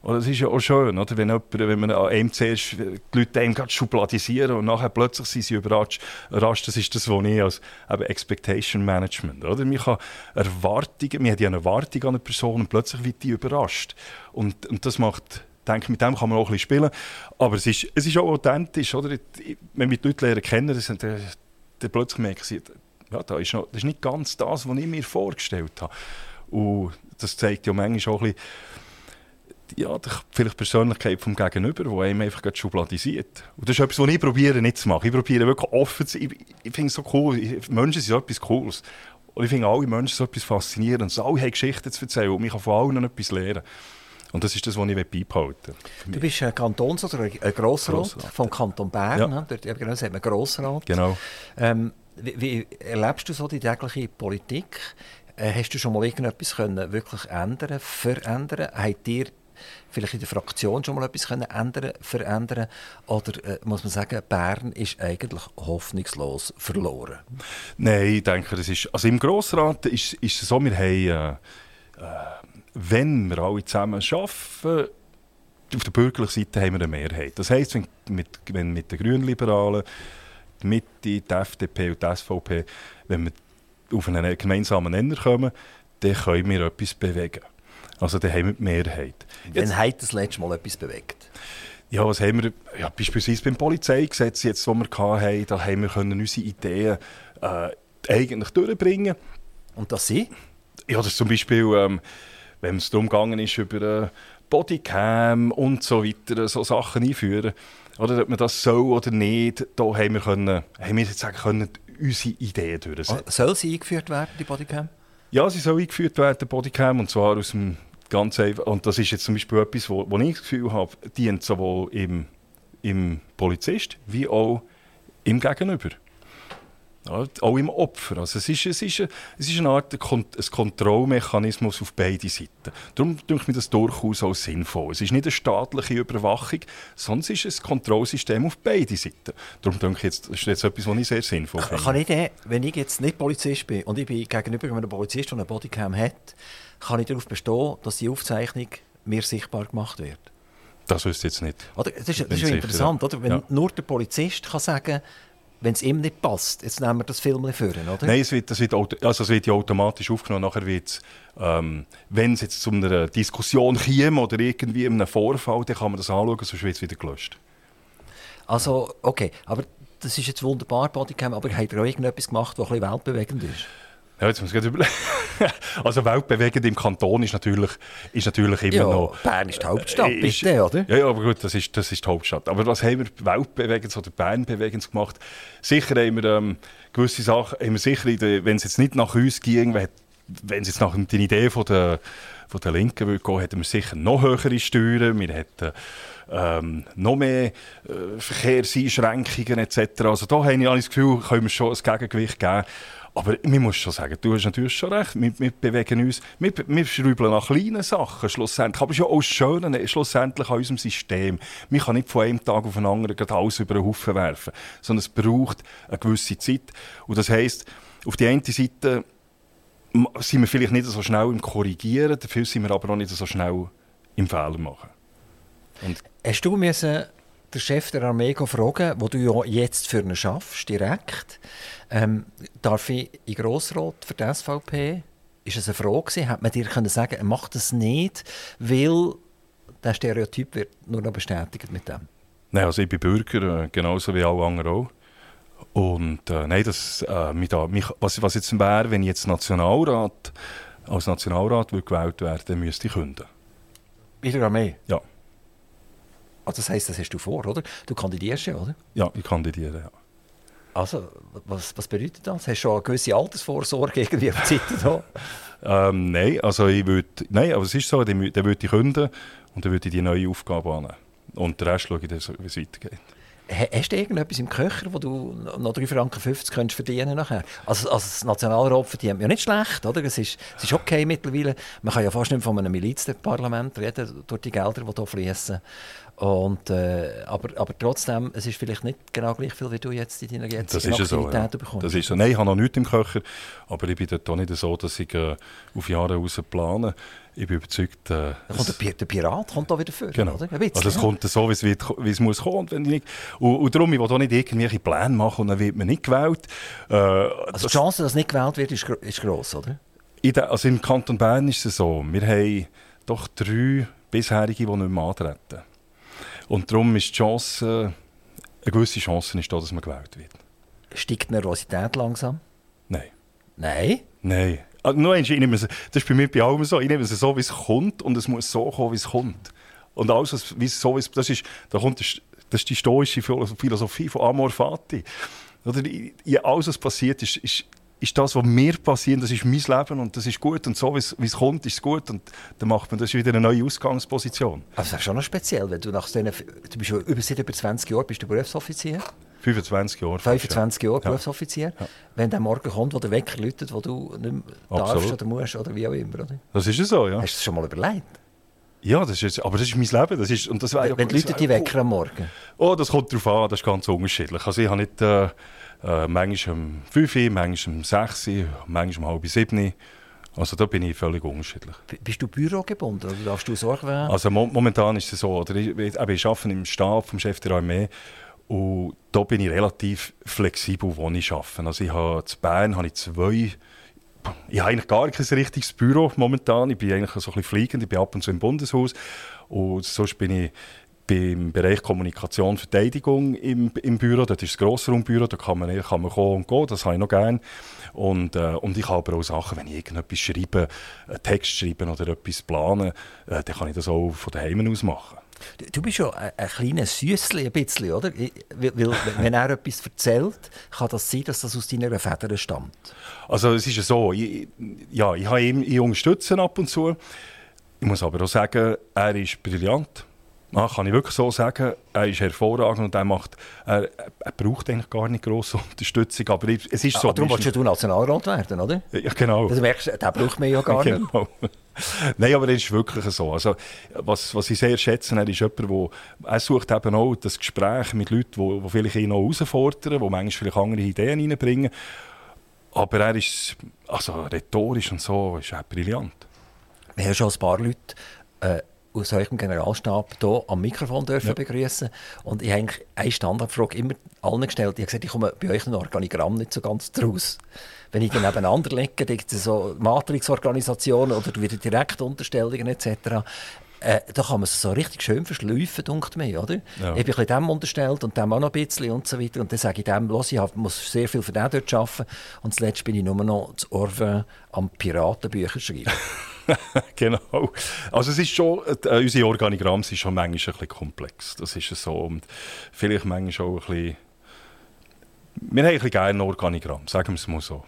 Und das ist ja auch schön, oder? Wenn, jemand, wenn man an einem zuerst die Leute einem schubladisieren und nachher plötzlich sind sie überrascht. Das ist das, was ich als eben Expectation Management, oder? Man kann Erwartungen, man hat ja eine Erwartung an eine Person und plötzlich wird die überrascht. Und, und das macht denke, mit dem kann man auch ein bisschen spielen. Aber es ist, es ist auch authentisch, oder? Wenn wir die Leute lernen kennen, dann, dann plötzlich merken sie, ja, da ist noch, das ist nicht ganz das, was ich mir vorgestellt habe. Und das zeigt ja manchmal auch ein bisschen, ja, vielleicht die Persönlichkeit vom Gegenüber, die einem einfach schubladisiert. Und das ist etwas, was ich probiere nicht zu machen. Ich probiere wirklich offen zu sein. Ich, ich finde es so cool. Menschen sind so etwas Cooles. Und ich finde alle Menschen so etwas faszinierend. Alle haben Geschichten zu erzählen und ich kann von allen etwas lernen. Und das ist das, was ich beibehalten will. Du bist ein Kantons- oder ein Grossrat, Grossrat vom Kanton Bern. Ja. Ne? Dort genau, sagt man Grossrat. Genau. Ähm, wie, wie, erlebst du so die tägliche Politik? Äh, hast du schon mal irgendetwas können wirklich ändern, verändern? Habt ihr vielleicht in der Fraktion schon mal etwas können ändern, verändern? Oder äh, muss man sagen, Bern ist eigentlich hoffnungslos verloren? Nein, ich denke, das ist, also im Grossrat ist, ist es so, wir haben, äh, äh, wenn wir alle zusammen arbeiten, auf der bürgerlichen Seite haben wir eine Mehrheit. Das heisst, wenn mit, wenn mit den Grünliberalen, die Mitte, die FDP und die SVP, wenn wir auf einen gemeinsamen Nenner kommen, dann können wir etwas bewegen. Also dann haben wir die Mehrheit. Wann hat das letzte Mal etwas bewegt? Ja, was haben wir? Ja, beispielsweise beim Polizeigesetz, jetzt, das wir hatten, da haben wir können unsere Ideen äh, eigentlich durchbringen. Und das sie? Ja, das ist zum Beispiel, ähm, wenn es darum gegangen ist, über äh, Bodycam und so weiter, so Sachen einführen. Oder ob man das soll oder nicht, da haben wir, können, haben wir jetzt sagen können, unsere Ideen durchsetzen. Oh, soll sie eingeführt werden, die Bodycam? Ja, sie soll eingeführt werden, die Bodycam, und zwar aus dem ganz einfach. Und das ist jetzt zum Beispiel etwas, wo, wo ich das Gefühl habe, dient sowohl im, im Polizist wie auch im Gegenüber. Ja, auch im Opfer. Also es, ist, es, ist, es ist eine Art ein Kontrollmechanismus auf beide Seiten. Darum denke ich mir das durchaus auch sinnvoll. Es ist nicht eine staatliche Überwachung, sondern es ist ein Kontrollsystem auf beide Seiten. Darum denke ich, jetzt, das ist jetzt etwas, was ich sehr sinnvoll finde. Kann ich denn, wenn ich jetzt nicht Polizist bin und ich bin gegenüber einem Polizist, der eine Bodycam hat, kann ich darauf bestehen, dass die Aufzeichnung mir sichtbar gemacht wird? Das wüsste ich jetzt nicht. Oder, das ist, das ist interessant, oder? wenn ja. nur der Polizist kann sagen wenn es ihm nicht passt, jetzt nehmen wir das Film führen, oder? Nein, es wird, das wird, also es wird ja automatisch aufgenommen. Nachher wird ähm, wenn es jetzt zu einer Diskussion käme oder irgendwie einem Vorfall, dann kann man das anschauen, sonst wird es wieder gelöscht. Also, okay, aber das ist jetzt wunderbar, Bodycam, aber habt ihr auch irgendetwas gemacht, was ein bisschen weltbewegend ist? Ja, jetzt muss ich überlegen. also weltbewegend im Kanton ist natürlich, ist natürlich immer ja, noch... Bern ist die Hauptstadt, äh, ist, bitte, oder? Ja, ja, aber gut, das ist, das ist die Hauptstadt. Aber was haben wir weltbewegend oder Bernbewegend gemacht? Sicher haben wir ähm, gewisse Sachen, haben wir sicher, wenn es jetzt nicht nach uns ging, wenn es jetzt nach der Idee von der, von der Linken würde gehen, hätten wir sicher noch höhere Steuern, wir hätten ähm, noch mehr äh, Verkehrseinschränkungen etc. Also da habe ich das Gefühl, können wir schon ein Gegengewicht geben. Aber man muss schon sagen, du hast natürlich schon recht, wir, wir bewegen uns, wir, wir schrauben nach kleinen Sachen schlussendlich. Aber es ist ja auch schön äh, schlussendlich an unserem System. Man kann nicht von einem Tag auf den anderen alles über den Haufen werfen, sondern es braucht eine gewisse Zeit. Und das heisst, auf der einen Seite sind wir vielleicht nicht so schnell im Korrigieren, dafür sind wir aber auch nicht so schnell im Fehler machen. Und Hast du müssen den Chef der Armee fragen, wo du ja jetzt für ihn schaffst, direkt? Ähm, darf ich in Grossrot für die SVP? Ist es eine Frage Hat man dir können sagen, er macht das nicht, weil der Stereotyp wird nur noch bestätigt mit dem? Nein, also ich bin Bürger, äh, genauso wie alle anderen auch. Und äh, nein, das, äh, mich da, mich, was, was jetzt wäre, wenn ich jetzt Nationalrat, als Nationalrat gewählt werde, dann müsste ich künden. In der Armee? Ja. Also das heisst, das hast du vor, oder? Du kandidierst ja, oder? Ja, ich kandidiere, ja. Also, was, was bedeutet das? Hast du schon eine gewisse Altersvorsorge irgendwie auf Seite ähm, nein, also ich würde, nein, aber es ist so, dann, würde ich künden und dann würde ich die neue Aufgabe annehmen. Und den Rest schaue ich wie es weitergeht. Hast du irgendetwas im Köcher, wo du noch 3,50 Franken könntest verdienen nachher? Also, das Nationalrat verdient man ja nicht schlecht, oder? Es ist, es ist okay mittlerweile. Man kann ja fast nicht von einem Milizparlament reden, durch die Gelder, die hier fließen. Und, äh, aber, aber trotzdem, es ist vielleicht nicht genau gleich viel, wie du jetzt in deiner jetzigen Aktivität so, ja. bekommst. Das ist so. Nein, ich habe noch nichts im Köcher, aber ich bin dort auch nicht so, dass ich äh, auf Jahre raus plane. Ich bin überzeugt... Äh, kommt der, der, Pirat kommt da wieder vor, genau. oder? Bisschen, also es ja. kommt so, wie es, wie es muss kommen. Wenn ich nicht, und, und darum, ich will auch nicht irgendwelche Pläne machen und dann wird man nicht gewählt. Äh, also die Chance, dass nicht gewählt wird, ist, ist gross, oder? Der, also im Kanton Bern ist es so, wir haben doch drei bisherige, die nicht mehr antreten. Und darum ist die Chance, eine gewisse Chance ist da, dass man gewählt wird. Steigt die Nervosität langsam? Nein. Nein. Nein. Also, nur eins, ich nehme es, das ist bei mir bei allem so. Ich nehme es so, wie es kommt und es muss so kommen, wie es kommt. Und alles, was- wie es so ist, das ist, da kommt das, das ist die stoische Philosophie von Amor Fati. Oder, alles, was passiert, ist, ist, ist das, was mir passiert, das ist mein Leben und das ist gut. Und so, wie es, es kommt, ist es gut. Und dann macht man das wieder eine neue Ausgangsposition. Also das ist schon noch speziell, wenn du nach einer, du bist über, seit über 20 Jahren bist du Berufsoffizier, 25 Jahre. fast, 25 Jahre Ja. Berufsoffizier. Wenn der Morgen kommt, wo der Wecker läutet, wo du nicht mehr darfst Absolut. oder musst oder wie auch immer, oder? Das ist ja so, ja. Hast du das schon mal überlegt? Ja, das ist, jetzt- aber das ist mein Leben. Das ist, und das wäre ja- wenn das läutet die Wecker am Morgen? Oh, das kommt darauf an, das ist ganz unterschiedlich. Also ich habe nicht äh, äh, manchmal um 5 Uhr, manchmal um 6 Uhr, manchmal um halb 7 Uhr. Also da bin ich völlig unterschiedlich. Bist du bürogebunden oder darfst du Sorge werden? Also mo momentan ist es so, oder ich, ich arbeite im Stab vom Chef der Armee und da bin ich relativ flexibel, wo ich arbeite. Also ich habe in Bern habe ich zwei ich habe eigentlich gar kein richtiges Büro momentan. Ich bin eigentlich so ein bisschen fliegend. Ich bin ab und zu im Bundeshaus. Und sonst bin ich beim Bereich Kommunikation und Verteidigung im, im Büro. Dort ist das Grossraumbüro, da kann man, kann man kommen und gehen. Das habe ich noch gerne. Und, äh, und ich habe aber auch Sachen, wenn ich irgendetwas schreibe, einen Text schreibe oder etwas plane, äh, dann kann ich das auch von daheim aus machen. Du, du bist ja ein, ein kleines Süssli, ein bisschen, oder? Weil, weil, wenn er etwas erzählt, kann das sein, dass das aus deiner Feder stammt. Also es ist ja so, ich, ja, ich, habe ihn, ich unterstütze ihn ab und zu. Ich muss aber auch sagen, er ist brillant. Ja, kann ich wirklich so sagen. Er ist hervorragend und er, macht, er, er braucht eigentlich gar nicht grosse Unterstützung. Aber es ist so. Ah, darum willst du Nationalrat werden, oder? ja, genau. Du merkst, den braucht man ja gar nicht. Genau. Nein, aber es ist wirklich so. Also, was, was ich sehr schätze, er ist jemand, der er sucht eben auch das Gespräch mit Leuten, die, die vielleicht ihn auch herausfordern, die manchmal vielleicht andere Ideen reinbringen. Aber er ist also rhetorisch und so ist er brillant. Wir haben schon ein paar Leute äh, aus eurem Generalstab hier am Mikrofon dürfen Ja. begrüßen und ich habe eigentlich eine Standardfrage immer allen gestellt. Ich habe gesagt, ich komme bei euch ein Organigramm nicht so ganz draus. Wenn ich die nebeneinander lege, dann gibt es so Matrix-Organisationen oder wieder Direktunterstellungen etc. Äh, da kann man es so richtig schön verschleifen, denkt mir, oder? Ja. Ich bin ein bisschen dem unterstellt und dem auch noch ein bisschen und so weiter. Und dann sage ich dem, los, ich muss sehr viel für den dort arbeiten. Und zuletzt bin ich nur noch zu Orven am Piratenbücher schreiben. genau. Also es ist schon, äh, unsere Organigramme sind schon manchmal ein bisschen komplex. Das ist so. Und vielleicht manchmal auch ein bisschen... Wir haben ein bisschen gerne ein Organigramm, sagen wir es mal so.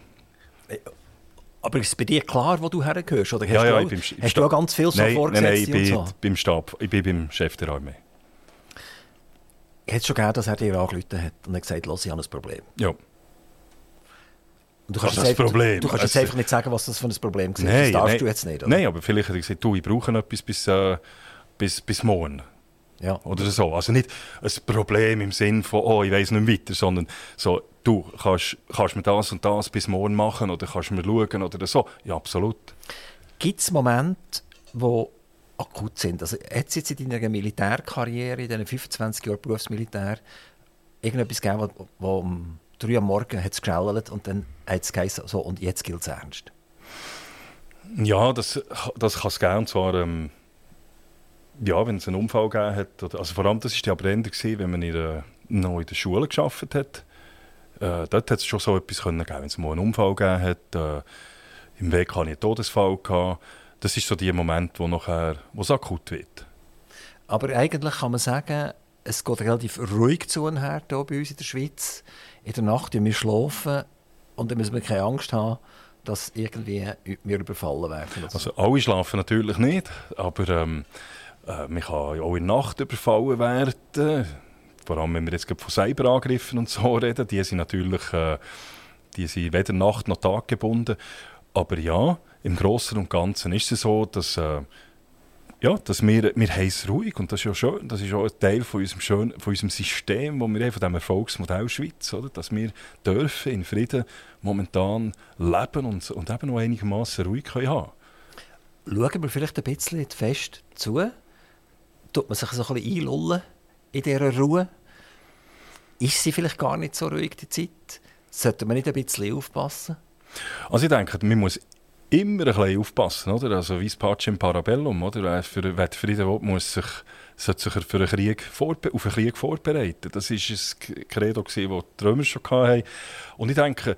Aber ist es bei dir klar, wo du hergehörst? Oder hast Ja, du, ja, auch, ich Sch- im hast du auch ganz viel so nein, nein, nein, ich bin so? beim Stab, ich bin beim Chef der Armee. Hätte es schon gegeben, dass er dir angerufen hat und hat gesagt, los, ich habe ein Problem. Ja. Und du kannst, ist das einfach, Problem? du kannst jetzt Also- einfach nicht sagen, was das für ein Problem war. das darfst du jetzt nicht. Oder? Nein, aber vielleicht hat er gesagt, du, ich brauche etwas bis, äh, bis, bis morgen. Ja. Oder so. Also nicht ein Problem im Sinn von, oh, ich weiß nicht weiter, sondern so, du, kannst, kannst mir das und das bis morgen machen oder kannst mir schauen oder so. Ja, absolut. Gibt es Momente, die akut sind? Also, hat es jetzt in deiner Militärkarriere, in diesen 25 Jahren Berufsmilitär, irgendetwas gegeben, wo, wo 3 Uhr am Morgen hat es geschält und dann hat es geheißen, so, und jetzt gilt es ernst? Ja, das, das kann es geben. Und zwar, ähm, ja, wenn es einen Unfall gegeben hat. Oder, also vor allem, das war die Abrende, gewesen, wenn man in der, noch in der Schule gearbeitet hat. Äh, dort hat es schon so etwas können geben, wenn es mal einen Unfall gegeben hat. Äh, Im Weg hatte ich einen Todesfall. Gehabt. Das ist so die Moment, wo es akut wird. Aber eigentlich kann man sagen, es geht relativ ruhig zu und her hier bei uns in der Schweiz. In der Nacht wir schlafen und dann müssen wir keine Angst haben, dass irgendwie wir überfallen werden. Also alle schlafen natürlich nicht, aber ähm, äh, man kann auch in der Nacht überfallen werden. Vor allem, wenn wir jetzt von Cyberangriffen und so reden, die sind natürlich äh, die sind weder Nacht noch Tag gebunden. Aber ja, im Großen und Ganzen ist es so, dass, äh, ja, dass wir, wir haben es ruhig und das ist ja schön, das ist auch ein Teil von unserem, schön, von unserem System, wo wir haben, von dem Erfolgsmodell Schweiz, oder? dass wir dürfen in Frieden momentan leben und, und eben noch einigermaßen ruhig können haben Schauen wir vielleicht ein bisschen fest zu. Tut man sich so ein bisschen einlullen in dieser Ruhe? Ist sie vielleicht gar nicht so ruhig, die Zeit? Sollte man nicht ein bisschen aufpassen? Also ich denke, man muss immer ein bisschen aufpassen, oder? Also wie das Pacem Parabellum, oder? Wer, für, Frieden will, muss sich, sollte sich für einen Krieg auf einen Krieg vorbereiten. Das war ein Credo, das die Römer schon hatten. Und ich denke,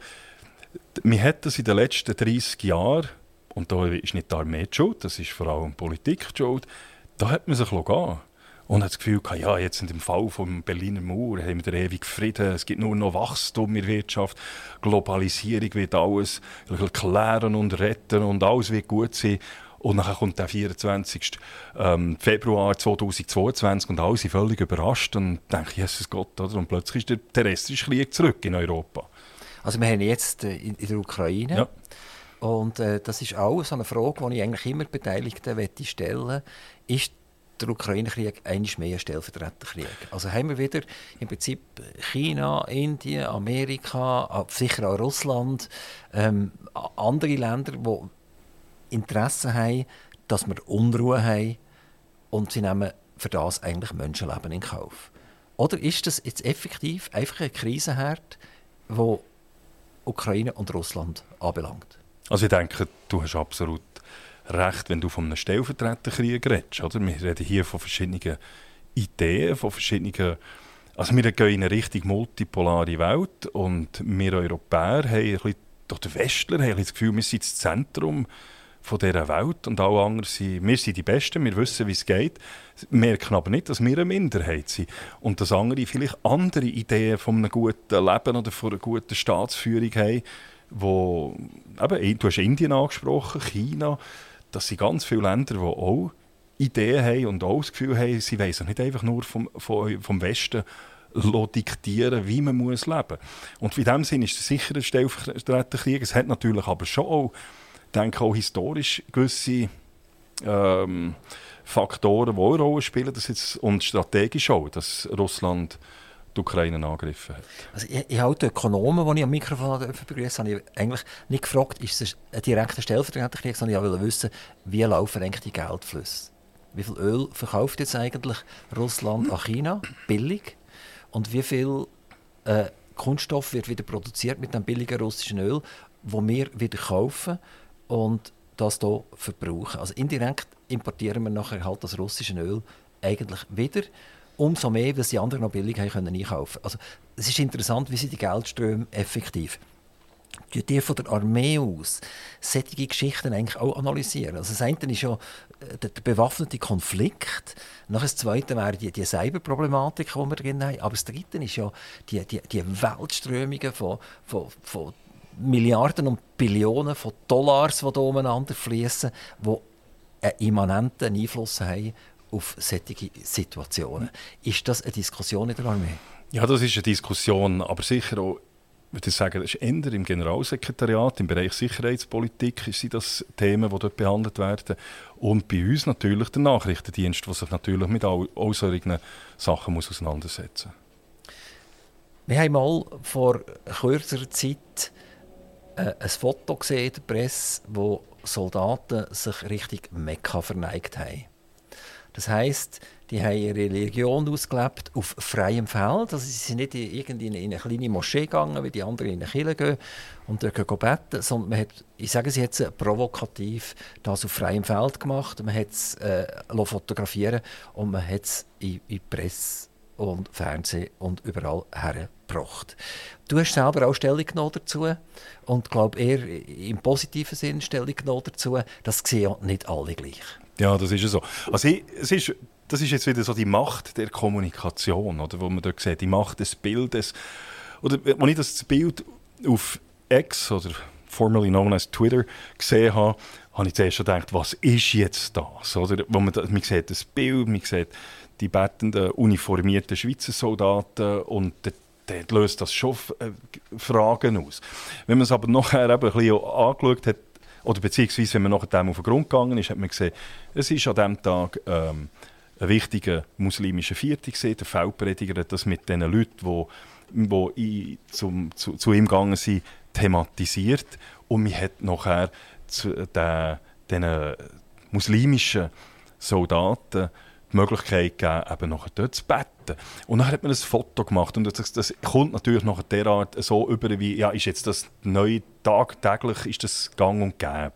man hat das in den letzten 30 Jahren, und da ist nicht die Armee die schuld, das ist vor allem Politik die schuld, da hat man sich gehen und hat das Gefühl gehabt, ja, jetzt in dem Fall vom Berliner Mauer haben wir den ewigen Frieden, es gibt nur noch Wachstum in der Wirtschaft, Globalisierung wird alles klären und retten und alles wird gut sein. Und dann kommt der 24. Ähm, Februar 2022 und alle sind völlig überrascht und denken, Jesus Gott, oder? und plötzlich ist der terrestrische Krieg zurück in Europa. Also wir haben jetzt äh, in, der Ukraine ja. und äh, das ist auch so eine Frage, die ich eigentlich immer Beteiligten stellen Ist der Ukraine-Krieg einmal mehr ein Stellvertreterkrieg. Also haben wir wieder im Prinzip China, Indien, Amerika, sicher auch Russland, ähm, andere Länder, die Interesse haben, dass wir Unruhe haben und sie nehmen für das eigentlich Menschenleben in Kauf. Oder ist das jetzt effektiv einfach ein Krisenherd, wo Ukraine und Russland anbelangt? Also ich denke, du hast absolut recht, wenn du von einem Stellvertreterkrieg redest. Oder? Wir reden hier von verschiedenen Ideen, von verschiedenen... Also wir gehen in eine richtig multipolare Welt und wir Europäer haben ein bisschen, doch Westler haben das Gefühl, wir sind das Zentrum von dieser Welt und alle anderen sind, wir sind die Besten, wir wissen, wie es geht, merken aber nicht, dass wir eine Minderheit sind und dass andere vielleicht andere Ideen von einem guten Leben oder von einer guten Staatsführung haben, wo, eben, du hast Indien angesprochen, China, das sind ganz viele Länder, die auch Ideen haben und auch das Gefühl haben, sie sich nicht einfach nur vom, vom Westen diktieren, wie man muss leben muss. Und in diesem Sinne ist es sicher ein Stellvertreterkrieg. Es hat natürlich aber schon auch, denke auch historisch gewisse ähm, Faktoren, die eine Rolle spielen das jetzt, und strategisch auch, dass Russland die Ukraine angegriffen hat. Also ich, ich habe die Ökonomen, die ich am Mikrofon ich eigentlich nicht gefragt, ist es ein direkter Stellvertreterkrieg, sondern ich wollte wissen, wie laufen eigentlich die Geldflüsse? Wie viel Öl verkauft jetzt eigentlich Russland an China billig? Und wie viel äh, Kunststoff wird wieder produziert mit dem billigen russischen Öl, wo wir wieder kaufen und das hier verbrauchen? Also indirekt importieren wir nachher halt das russische Öl eigentlich wieder umso mehr, weil sie andere noch billig haben können einkaufen. Also es ist interessant, wie sie die Geldströme effektiv die von der Armee aus solche Geschichten eigentlich auch analysieren. Also das eine ist ja äh, der, bewaffnete Konflikt, Nach das zweite wäre die, die Cyberproblematik, die wir drin haben, aber das dritte ist ja die, die, die Weltströmungen von, von, von Milliarden und Billionen von Dollars, die hier umeinander fließen, die einen immanenten Einfluss haben auf solche Situationen. Ist das eine Diskussion in der Armee? Ja, das ist eine Diskussion, aber sicher auch, würde ich sagen, das ist eher im Generalsekretariat, im Bereich Sicherheitspolitik sind das Themen, die dort behandelt werden. Und bei uns natürlich der Nachrichtendienst, der sich natürlich mit all, all solchen Sachen muss auseinandersetzen muss. Wir haben mal vor kürzerer Zeit äh, ein Foto gesehen in der Presse, wo Soldaten sich Richtung Mekka verneigt haben. Das heißt, die haben ihre Religion ausgelebt auf freiem Feld. Also sie sind nicht irgendwie in eine kleine Moschee gegangen, wie die anderen in eine Kirche gehen und dort gehen beten, sondern man hat, ich sage es jetzt provokativ, das auf freiem Feld gemacht. Man hat es äh, fotografieren und man hat es in, in Presse und Fernsehen und überall hergebracht. Du hast selber auch Stellung genommen dazu und glaube eher im positiven Sinn Stellung genommen dazu. Das sehen nicht alle gleich. Ja, das ist so. Also es ist, das ist jetzt wieder so die Macht der Kommunikation, oder, wo man dort sieht, die Macht des Bildes. Oder wenn ich das Bild auf X oder formerly known as Twitter gesehen habe, habe ich zuerst schon gedacht, was ist jetzt das? Oder, wo man, man sieht das Bild, man sieht die bettenden, uniformierten Schweizer Soldaten und der dann löst das schon äh, Fragen aus. Wenn man es aber nachher eben ein bisschen angeschaut hat, oder beziehungsweise, wenn man nachher auf den Grund gegangen ist, hat man gesehen, es ist an diesem Tag ähm, ein wichtiger muslimischer Viertel gesehen, der Feldprediger hat das mit den Leuten, die, die zum, zu, zu, ihm gegangen sind, thematisiert und man hat nachher zu den, den muslimischen Soldaten die Möglichkeit gegeben, eben nachher dort zu beten. Und dann hat man ein Foto gemacht und das, das kommt natürlich nachher derart so über, wie, ja, ist jetzt das neu tagtäglich, ist das gang und gäbe.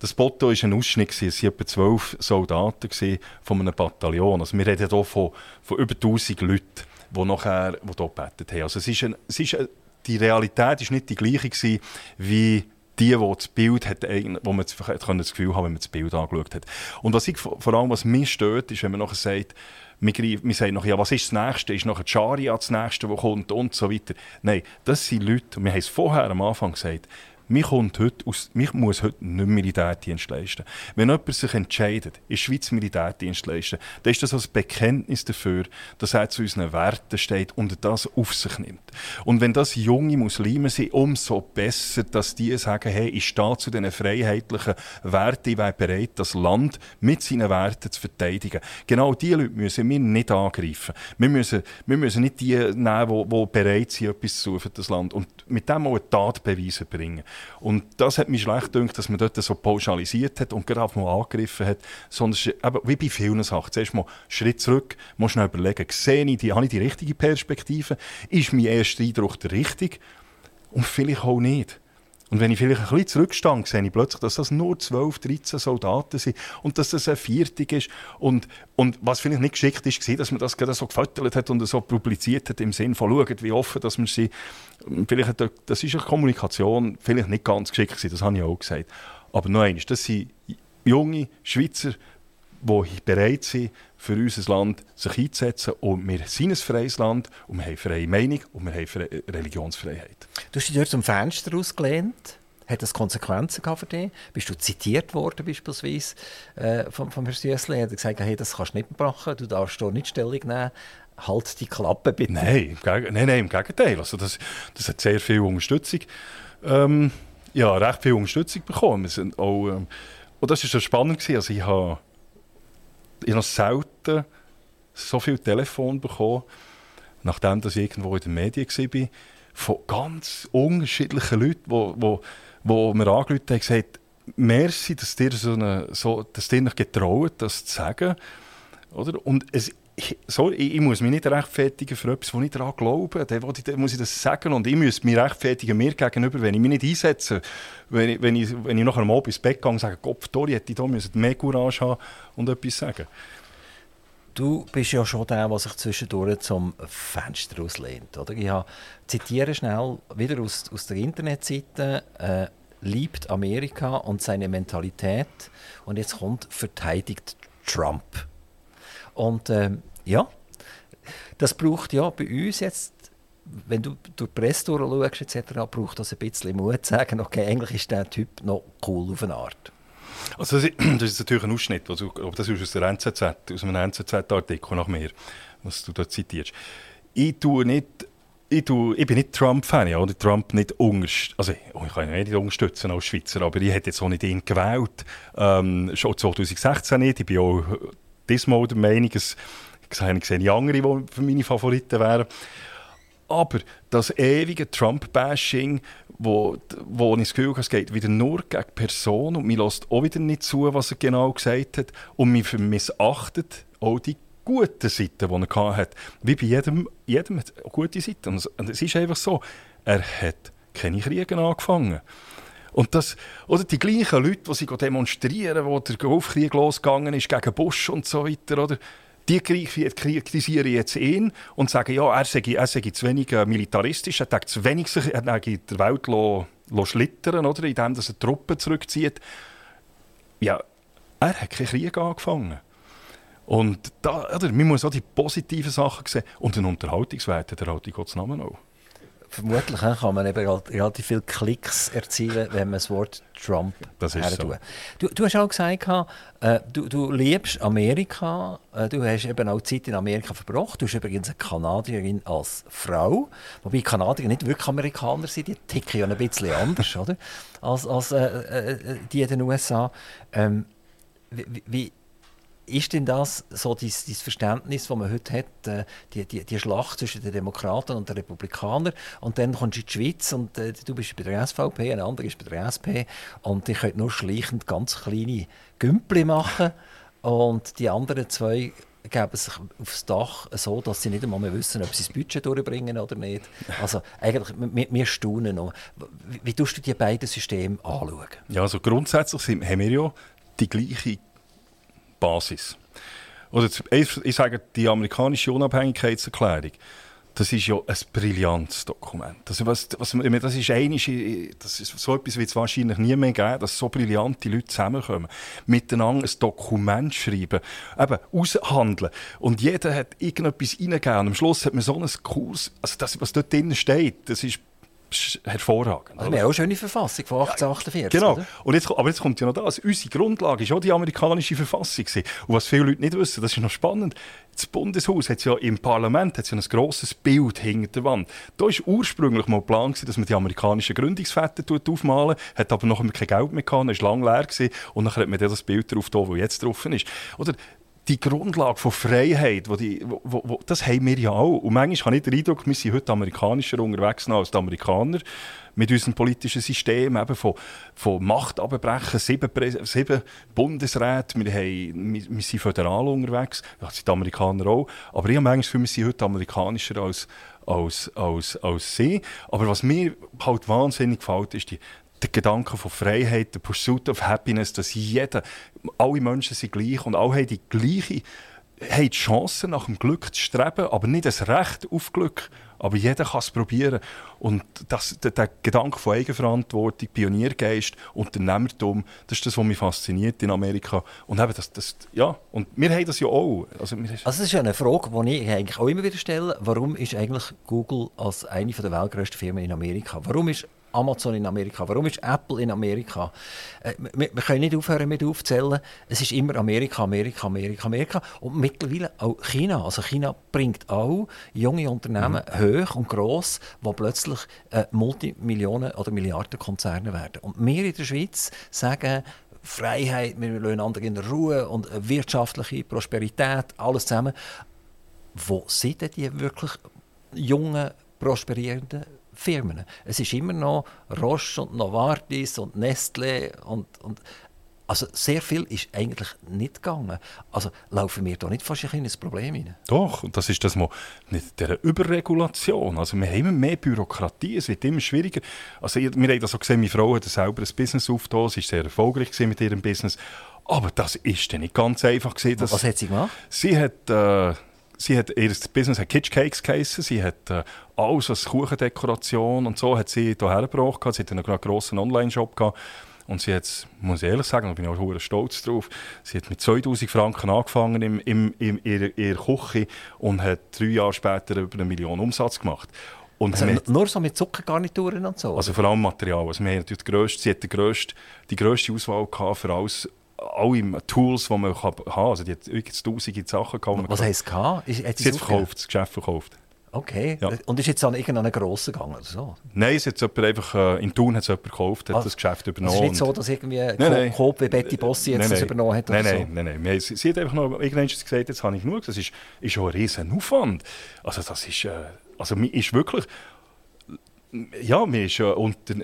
Das Foto war ein Ausschnitt, es waren etwa zwölf Soldaten von einem Bataillon. Also wir reden hier von, von über 1000 Leuten, die nachher die hier gebetet haben. Also es ist, ein, es ist ein, die Realität ist nicht die gleiche gewesen, wie die, die das Bild hat, wo man das Gefühl haben, wenn man das Bild angeschaut hat. Und was ich, vor allem, was mich stört, ist, wenn man nachher sagt, wir, wir sagen noch, ja, was ist das Nächste? Ist nachher Charia das Nächste, das kommt und so weiter. Nein, das sind Leute, wir haben es vorher am Anfang gesagt, mich, kommt heute aus, mich muss heute nicht Militärdienst leisten. Wenn jemand sich entscheidet, in der Schweiz Militärdienst leisten, dann ist das als Bekenntnis dafür, dass er zu unseren Werten steht und das auf sich nimmt. Und wenn das junge Muslime sind, umso besser, dass die sagen, hey, ich stehe zu diesen freiheitlichen Werten, ich bin bereit, das Land mit seinen Werten zu verteidigen. Genau diese Leute müssen wir nicht angreifen. Wir müssen, wir müssen nicht die nehmen, die, die bereit sind, etwas zu für das Land. Und mit dem auch Tatbeweise bringen. Und das hat mich schlecht gedacht, dass man dort so pauschalisiert hat und gerade mal angegriffen hat, sondern eben, wie bei vielen Sachen. Zuerst mal Schritt zurück, mal schnell überlegen, sehe ich die, habe ich die richtige Perspektive? Ist mein erster Eindruck der richtige? Und vielleicht auch nicht. Und wenn ich vielleicht ein bisschen zurückstand, sehe ich plötzlich, dass das nur 12, 13 Soldaten sind und dass das ein Viertig ist. Und, und was vielleicht nicht geschickt ist, war, dass man das gerade so gefüttert hat und so publiziert hat, im Sinne von, schaut, wie offen dass man sie... Vielleicht hat, das ist eine Kommunikation vielleicht nicht ganz geschickt gewesen, das habe ich auch gesagt. Aber noch eines, das sind junge Schweizer, die bereit sind, für unser Land sich einzusetzen. Und wir sind ein freies Land und wir haben freie Meinung und wir haben Religionsfreiheit. Du hast dich dort zum Fenster ausgelehnt. Hat das Konsequenzen für dich? Bist du zitiert worden beispielsweise äh, vom, vom Herrn Süssli? Er hat gesagt, hey, das kannst du nicht machen, du darfst hier nicht Stellung nehmen. Halt die Klappe bitte. Nein, nein, nein, im Gegenteil. Also das, das hat sehr viel Unterstützung. Ähm, ja, recht viel Unterstützung bekommen. Wir sind auch, ähm, und das war spannend. Also ich habe ich habe selten so viel Telefon bekommen, nachdem ich irgendwo in den Medien war, von ganz unterschiedlichen Leuten, die, die, die mir angerufen haben und gesagt merci, dass dir so eine, so, dass dir getraut, das zu sagen. Oder? Und es, ich, sorry, ich, muss mich nicht rechtfertigen für etwas, wo ich daran glaube. Dann muss ich das sagen. Und ich muss mich rechtfertigen mir gegenüber, wenn ich mich nicht einsetze. Wenn ich, wenn ich, wenn ich nachher Abend ins Bett gehe und sage, Kopf, Tori, hätte ich da mehr Courage haben und etwas sagen. Du bist ja schon der, der sich zwischendurch zum Fenster auslehnt. Oder? Ich zitiere schnell wieder aus, aus der Internetseite. Äh, liebt Amerika und seine Mentalität. Und jetzt kommt verteidigt Trump. Und ähm, ja, das braucht ja bei uns jetzt, wenn du durch die Presse durchschaust, etc., braucht das ein bisschen Mut zu sagen, okay, eigentlich ist der Typ noch cool auf eine Art. Also das, ist natürlich ein Ausschnitt, also, das ist aus der NZZ, aus einem NZZ-Artikel nach mir, was du dort zitierst. Ich tue nicht ich, tue, ich bin nicht Trump-Fan, ja, oder Trump nicht unterstützen. Also, ich kann ihn nicht unterstützen als Schweizer, aber ich hätte jetzt auch nicht ihn gewählt. Ähm, schon 2016 nicht. Ich bin auch diesmal der Meinung, es sehe andere, die für meine Favoriten wären. Aber das ewige Trump-Bashing, wo, wo ich das Gefühl habe, es geht wieder nur gegen Personen und mir lässt auch wieder nicht zu, was er genau gesagt hat und mir missachtet auch die guten Seiten, die er hatte. Wie bei jedem, jedem hat gute Seiten. Und es ist einfach so, er hat keine Kriege angefangen. Und das, oder die gleichen Leute, die sie demonstrieren, wo der Golfkrieg losgegangen ist gegen Bush und so weiter, oder? Die kritisieren jetzt ihn und sagen, ja, er sei, er sei zu wenig äh, militaristisch, er hat zu wenig sich, er der Welt lo, lo schlittern, oder? indem er Truppen zurückzieht. Ja, er hat keinen Krieg angefangen. Und da, oder, man muss auch die positiven Sachen sehen und den Unterhaltungswert hat er Gottes Namen auch vermutlich kann man eben relativ viele Klicks erzielen, wenn man das Wort Trump das ist so. du, du hast auch gesagt, äh, du, du liebst Amerika, äh, du hast eben auch Zeit in Amerika verbracht, du bist übrigens eine Kanadierin als Frau, wobei Kanadier nicht wirklich Amerikaner sind, die ticken ja ein bisschen anders oder? als, als äh, äh die in den USA. Ähm, wie, wie ist denn das so dieses, Verständnis, das man heute hat, äh, die, die, die Schlacht zwischen den Demokraten und den Republikanern und dann kommst du in die Schweiz und äh, du bist bei der SVP, ein anderer ist bei der SP und die können nur schleichend ganz kleine Gümpel machen und die anderen zwei geben sich aufs Dach so, dass sie nicht einmal mehr wissen, ob sie das Budget durchbringen oder nicht. Also eigentlich, wir, wir staunen noch. Wie, wie tust du die beiden Systeme anschauen? Ja, also grundsätzlich haben wir ja die gleiche Basis. Oder ich sage, die amerikanische Unabhängigkeitserklärung, das ist ja ein brillantes Dokument. Also was, was, das ist einig, das ist so etwas wird es wahrscheinlich nie mehr geben, dass so brillante Leute zusammenkommen, miteinander ein Dokument schreiben, eben aushandeln. Und jeder hat irgendetwas reingegeben. Und am Schluss hat man so einen Kurs, also das, was dort drin steht, das ist hervorragend. Also wir haben auch eine schöne Verfassung von 1848. Genau. Und jetzt, aber jetzt kommt ja noch das. Unsere Grundlage war auch die amerikanische Verfassung. Und was viele Leute nicht wissen, das ist noch spannend. Das Bundeshaus hat ja im Parlament hat ja ein grosses Bild hinter der Wand. Da war ursprünglich mal Plan, dass man die amerikanischen Gründungsväter aufmalen hat aber noch kein Geld mehr gehabt, war lang leer gewesen, und dann hat man das Bild drauf, das jetzt drauf ist. Oder die Grundlage von Freiheit, wo die, wo, wo, das haben wir ja auch. Und manchmal habe ich den Eindruck, wir sind heute amerikanischer unterwegs als die Amerikaner mit unserem politischen System, eben von, von Machtabbrechen, sieben, sieben Bundesräte, wir, haben, wir, wir, sind föderal unterwegs, das sind die Amerikaner auch, aber ich habe manchmal das Gefühl, wir sind heute amerikanischer als, als, als, als sie. Aber was mir halt wahnsinnig gefällt, ist die, der Gedanke von Freiheit, der Pursuit of Happiness, dass jeder, alle Menschen sind gleich und alle haben die gleiche haben die Chance, nach dem Glück zu streben, aber nicht das Recht auf Glück. Aber jeder kann es probieren. Und das, der, der, Gedanke von Eigenverantwortung, Pioniergeist, Unternehmertum, das ist das, was mich fasziniert in Amerika. Und eben das, das, ja, und wir haben das ja auch. Also, also das ist eine Frage, die ich eigentlich auch immer wieder stelle. Warum ist eigentlich Google als eine der weltgrößten Firmen in Amerika? Warum ist Amazon in Amerika? Warum ist Apple in Amerika? Äh, wir, wir, können nicht aufhören mit aufzählen. Es ist immer Amerika, Amerika, Amerika, Amerika. Und mittlerweile auch China. Also China bringt auch junge Unternehmen mhm. hoch und gross, die plötzlich äh, Multimillionen- oder Milliardenkonzerne werden. Und wir in der Schweiz sagen, Freiheit, wir lassen andere in Ruhe und wirtschaftliche Prosperität, alles zusammen. Wo sind denn die wirklich jungen, prosperierenden Firmen. Es ist immer noch Roche und Novartis und Nestle und, und also sehr viel ist eigentlich nicht gegangen. Also laufen wir da nicht fast in ein Problem hinein? Doch, und das ist das mal mit der Überregulation. Also wir haben immer mehr Bürokratie, es wird immer schwieriger. Also wir haben das auch gesehen, meine Frau hat selber ein Business aufgetan, sie war sehr erfolgreich mit ihrem Business. Aber das ist dann nicht ganz einfach. Gewesen, Was hat sie gemacht? Sie hat... Äh, sie hat ihr Business hat Kitsch Cakes geheissen. Sie hat äh, alles, was Kuchendekoration und so, hat sie hierher gebracht. Sie hat einen grossen Online-Shop gehabt. Und sie hat, muss ich ehrlich sagen, da bin ich auch stolz drauf, sie hat mit 2000 Franken angefangen im, im, in ihrer, Küche und hat drei Jahre später über eine Million Umsatz gemacht. Und also mit, nur so mit Zuckergarnituren und so? Also vor allem Material. Also wir haben die grösste, sie hat die grösste, die grösste Auswahl gehabt für alles alle Tools, die man haben kann. Also die hat wirklich tausende Sachen gehabt. Was heisst gehabt? Ist, hat sie hat verkauft, das Geschäft verkauft. Okay. Ja. Und ist jetzt an irgendeinen grossen gegangen oder so? Nein, es hat einfach, äh, in Thun hat es jemand gekauft, hat ah, das Geschäft übernommen. Es ist nicht so, dass irgendwie nein, Coop wie Betty Bossi jetzt nein, das übernommen hat nein, nein, so? nein, nein, nein. Sie, sie, hat einfach noch irgendwann gesagt, jetzt habe ich genug. Das ist, ist schon ein riesen Aufwand. Also das ist, äh, also ist wirklich ja, mir ist ja Unter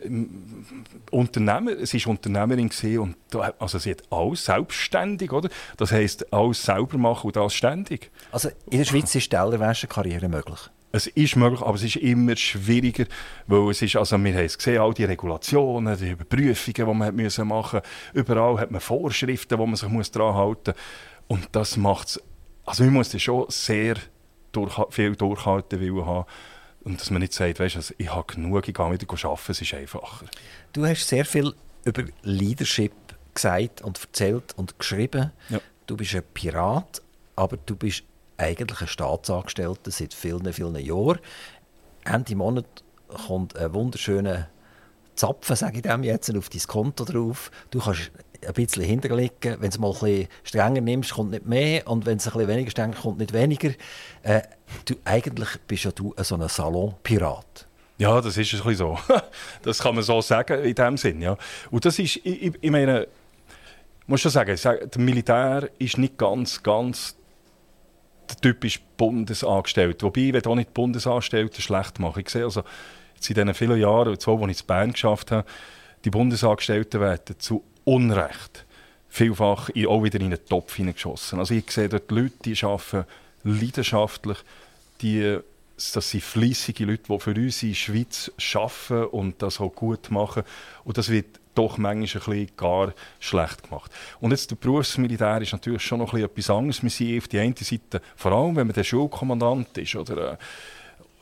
Unternehmer, sie ist Unternehmerin und da, also sie hat alles selbstständig, oder? Das heisst, alles selber machen und das ständig. Also in der Schweiz ist Tellerwäsche-Karriere möglich? Es ist möglich, aber es ist immer schwieriger, weil es ist, also wir haben es gesehen, all die Regulationen, die Überprüfungen, die man machen musste, überall hat man Vorschriften, die man sich muss daran halten muss. Und das macht es, also man muss schon sehr durch, viel durchhalten haben und dass man nicht sagt, weißt, also ich habe genug, ich gehe wieder arbeiten, es ist einfacher. Du hast sehr viel über Leadership gesagt und erzählt und geschrieben. Ja. Du bist ein Pirat, aber du bist eigentlich ein Staatsangestellter seit vielen, vielen Jahren. Ende Monat kommt ein wunderschöner Zapfen, sage ich dem jetzt, auf dein Konto drauf. Du kannst ein bisschen hinterlegen. Wenn du es mal ein bisschen strenger nimmst, kommt nicht mehr. Und wenn es ein bisschen weniger streng kommt nicht weniger. Äh, du, eigentlich bist ja du so ein Salonpirat. Ja, das ist ein bisschen so. das kann man so sagen in dem Sinn. Ja. Und das ist, ich, ich meine, muss schon sagen, der Militär ist nicht ganz, ganz der typische Bundesangestellte. Wobei, ich auch nicht Bundesangestellte schlecht machen. Ich sehe also, jetzt in diesen vielen Jahren, zwei, die ich in Bern geschafft habe, die Bundesangestellten werden zu Unrecht vielfach auch wieder in einen Topf hineingeschossen. Also ich sehe dort Leute, die arbeiten leidenschaftlich, die, das sind fleissige Leute, die für uns in der Schweiz arbeiten und das auch gut machen. Und das wird doch manchmal ein bisschen gar schlecht gemacht. Und jetzt der Berufsmilitär ist natürlich schon noch etwas anderes. Wir sind auf die eine Seite, vor allem wenn man der Schulkommandant ist oder äh,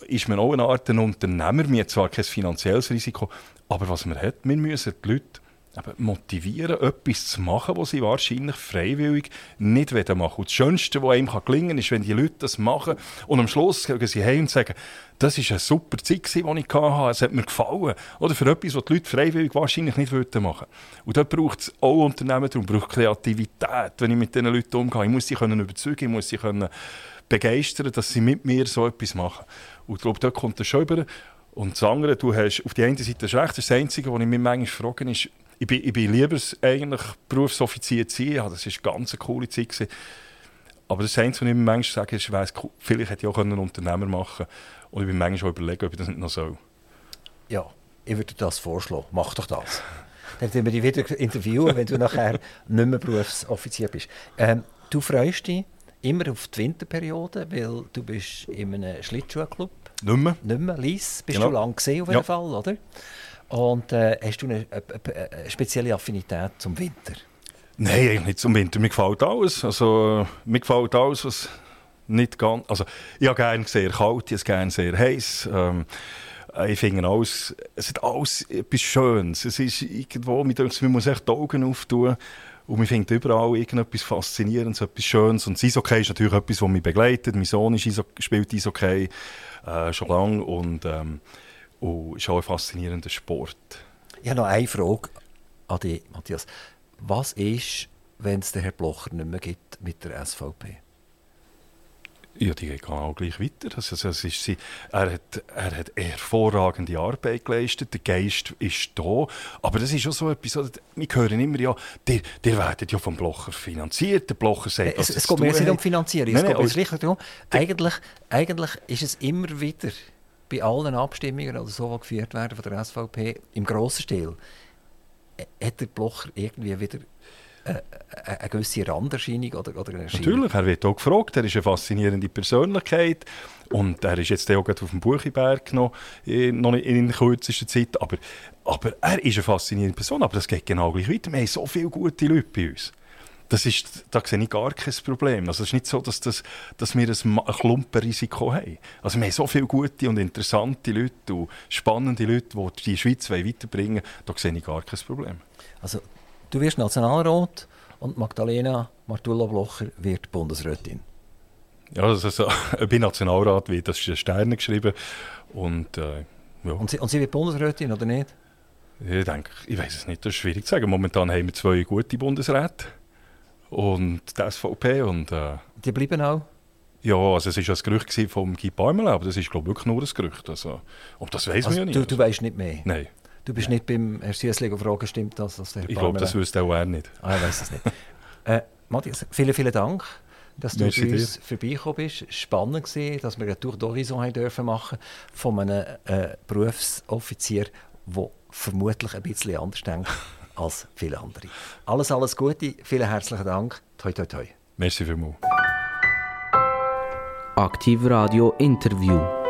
ist man auch eine Art Unternehmer. Wir haben zwar kein finanzielles Risiko, aber was man hat, wir müssen die Leute motivieren, etwas zu machen, was sie wahrscheinlich freiwillig nicht machen wollen. Und das Schönste, was einem gelingen kann, ist, wenn die Leute das machen und am Schluss gehen sie heim und sagen, das war eine super Zeit, die ich hatte, es hat mir gefallen. Oder für etwas, was die Leute freiwillig wahrscheinlich nicht machen wollten. Und dort braucht es auch Unternehmen, darum braucht Kreativität, wenn ich mit diesen Leuten umgehe. Ich muss sie können überzeugen, ich muss sie können begeistern, dass sie mit mir so etwas machen. Und ich glaube, dort kommt das schon über. Und das andere, du hast auf der einen Seite Recht, das Einzige, was ich mich manchmal frage, ist, ich bin, ich bin lieber eigentlich Berufsoffizier zu sein. Ja, das war eine ganz coole Zeit. Gewesen. Aber das Einzige, was ich mir manchmal sage, ist, ich weiss, vielleicht hätte ich auch einen Unternehmer machen können. Und ich bin manchmal auch überlegen, ob ich das nicht noch soll. Ja, ich würde das vorschlagen. Mach doch das. Dann werden wir dich wieder interviewen, wenn du nachher nicht mehr Berufsoffizier bist. Ähm, du freust dich immer auf die Winterperiode, weil du bist in einem Schlittschuhclub. Nicht mehr. Nicht mehr, Lies. Bist genau. du lange gesehen auf jeden ja. Fall, oder? Und äh, hast du eine, eine, eine, spezielle Affinität zum Winter? Nein, eigentlich nicht zum Winter. Mir gefällt alles. Also, mir gefällt alles, was nicht ganz... Also, ich habe gerne sehr kalt, ich habe gerne sehr heiß. Ähm, ich finde alles, es hat alles etwas Schönes. Es ist irgendwo, man muss echt die Augen auftun. Und man findet überall irgendetwas Faszinierendes, etwas Schönes. Und das Eishockey ist natürlich etwas, das mich begleitet. Mein Sohn ist Iso spielt Eishockey äh, schon lange. Und ähm, und ist auch ein faszinierender Sport. Ich habe noch eine Frage an dich, Matthias. Was ist, wenn es den Herrn Blocher nicht mehr gibt mit der SVP? Ja, die geht auch gleich weiter. Also, es ist sie, er, hat, er hat hervorragende Arbeit geleistet, der Geist ist da. Aber das ist auch so etwas, wir hören immer ja, die, die werden ja vom Blocher finanziert, der Blocher sagt, Es, es geht mir nicht um Finanzierung, es nein, geht mir darum, eigentlich, eigentlich ist es immer wieder bei allen Abstimmungen oder so, die geführt werden von der SVP, im grossen Stil, äh, hat der Blocher irgendwie wieder äh, äh, eine gewisse Randerscheinung oder, oder eine Natürlich, er wird auch gefragt, er ist eine faszinierende Persönlichkeit. Und er ist jetzt auch auf dem Buchiberg noch, noch in kürzester Zeit, aber, aber er ist eine faszinierende Person, aber das geht genau gleich weiter. Wir haben so viele gute Leute bei uns. Das ist, da sehe ich gar kein Problem. Also es ist nicht so, dass, das, dass wir ein, ein Klumpenrisiko haben. Also wir haben so viele gute und interessante Leute und spannende Leute, die die Schweiz weiterbringen wollen. Da sehe ich gar kein Problem. Also du wirst Nationalrat und Magdalena Martullo Blocher wird Bundesrätin. Ja, also, also bei Nationalrat wird das ist Sterne geschrieben und äh, ja. Und sie, und sie wird Bundesrätin oder nicht? Ich denke, ich weiß es nicht, das ist schwierig zu sagen. Momentan haben wir zwei gute Bundesräte und die SVP. Und, äh, die bleiben auch? Ja, also es war ein Gerücht vom Guy Parmelin, aber das ist glaube ich wirklich nur ein Gerücht. Also, ob das weiß also, man ja nicht. Du, du weißt nicht mehr? Nein. Du bist Nein. nicht beim Herrn Süssling fragen, stimmt das? Dass der ich glaube, das wüsste auch er nicht. Ah, ich weiß es nicht. äh, Matthias, vielen, vielen Dank, dass du Merci bei uns vorbeigekommen bist. Spannend war, dass wir eine Tour d'Horizon dürfen machen von einem äh, Berufsoffizier, der vermutlich ein bisschen anders denkt als viele andere. Alles, alles Gute, vielen herzlichen Dank. Toi, toi, toi. Merci vielmals. Aktiv Radio Interview.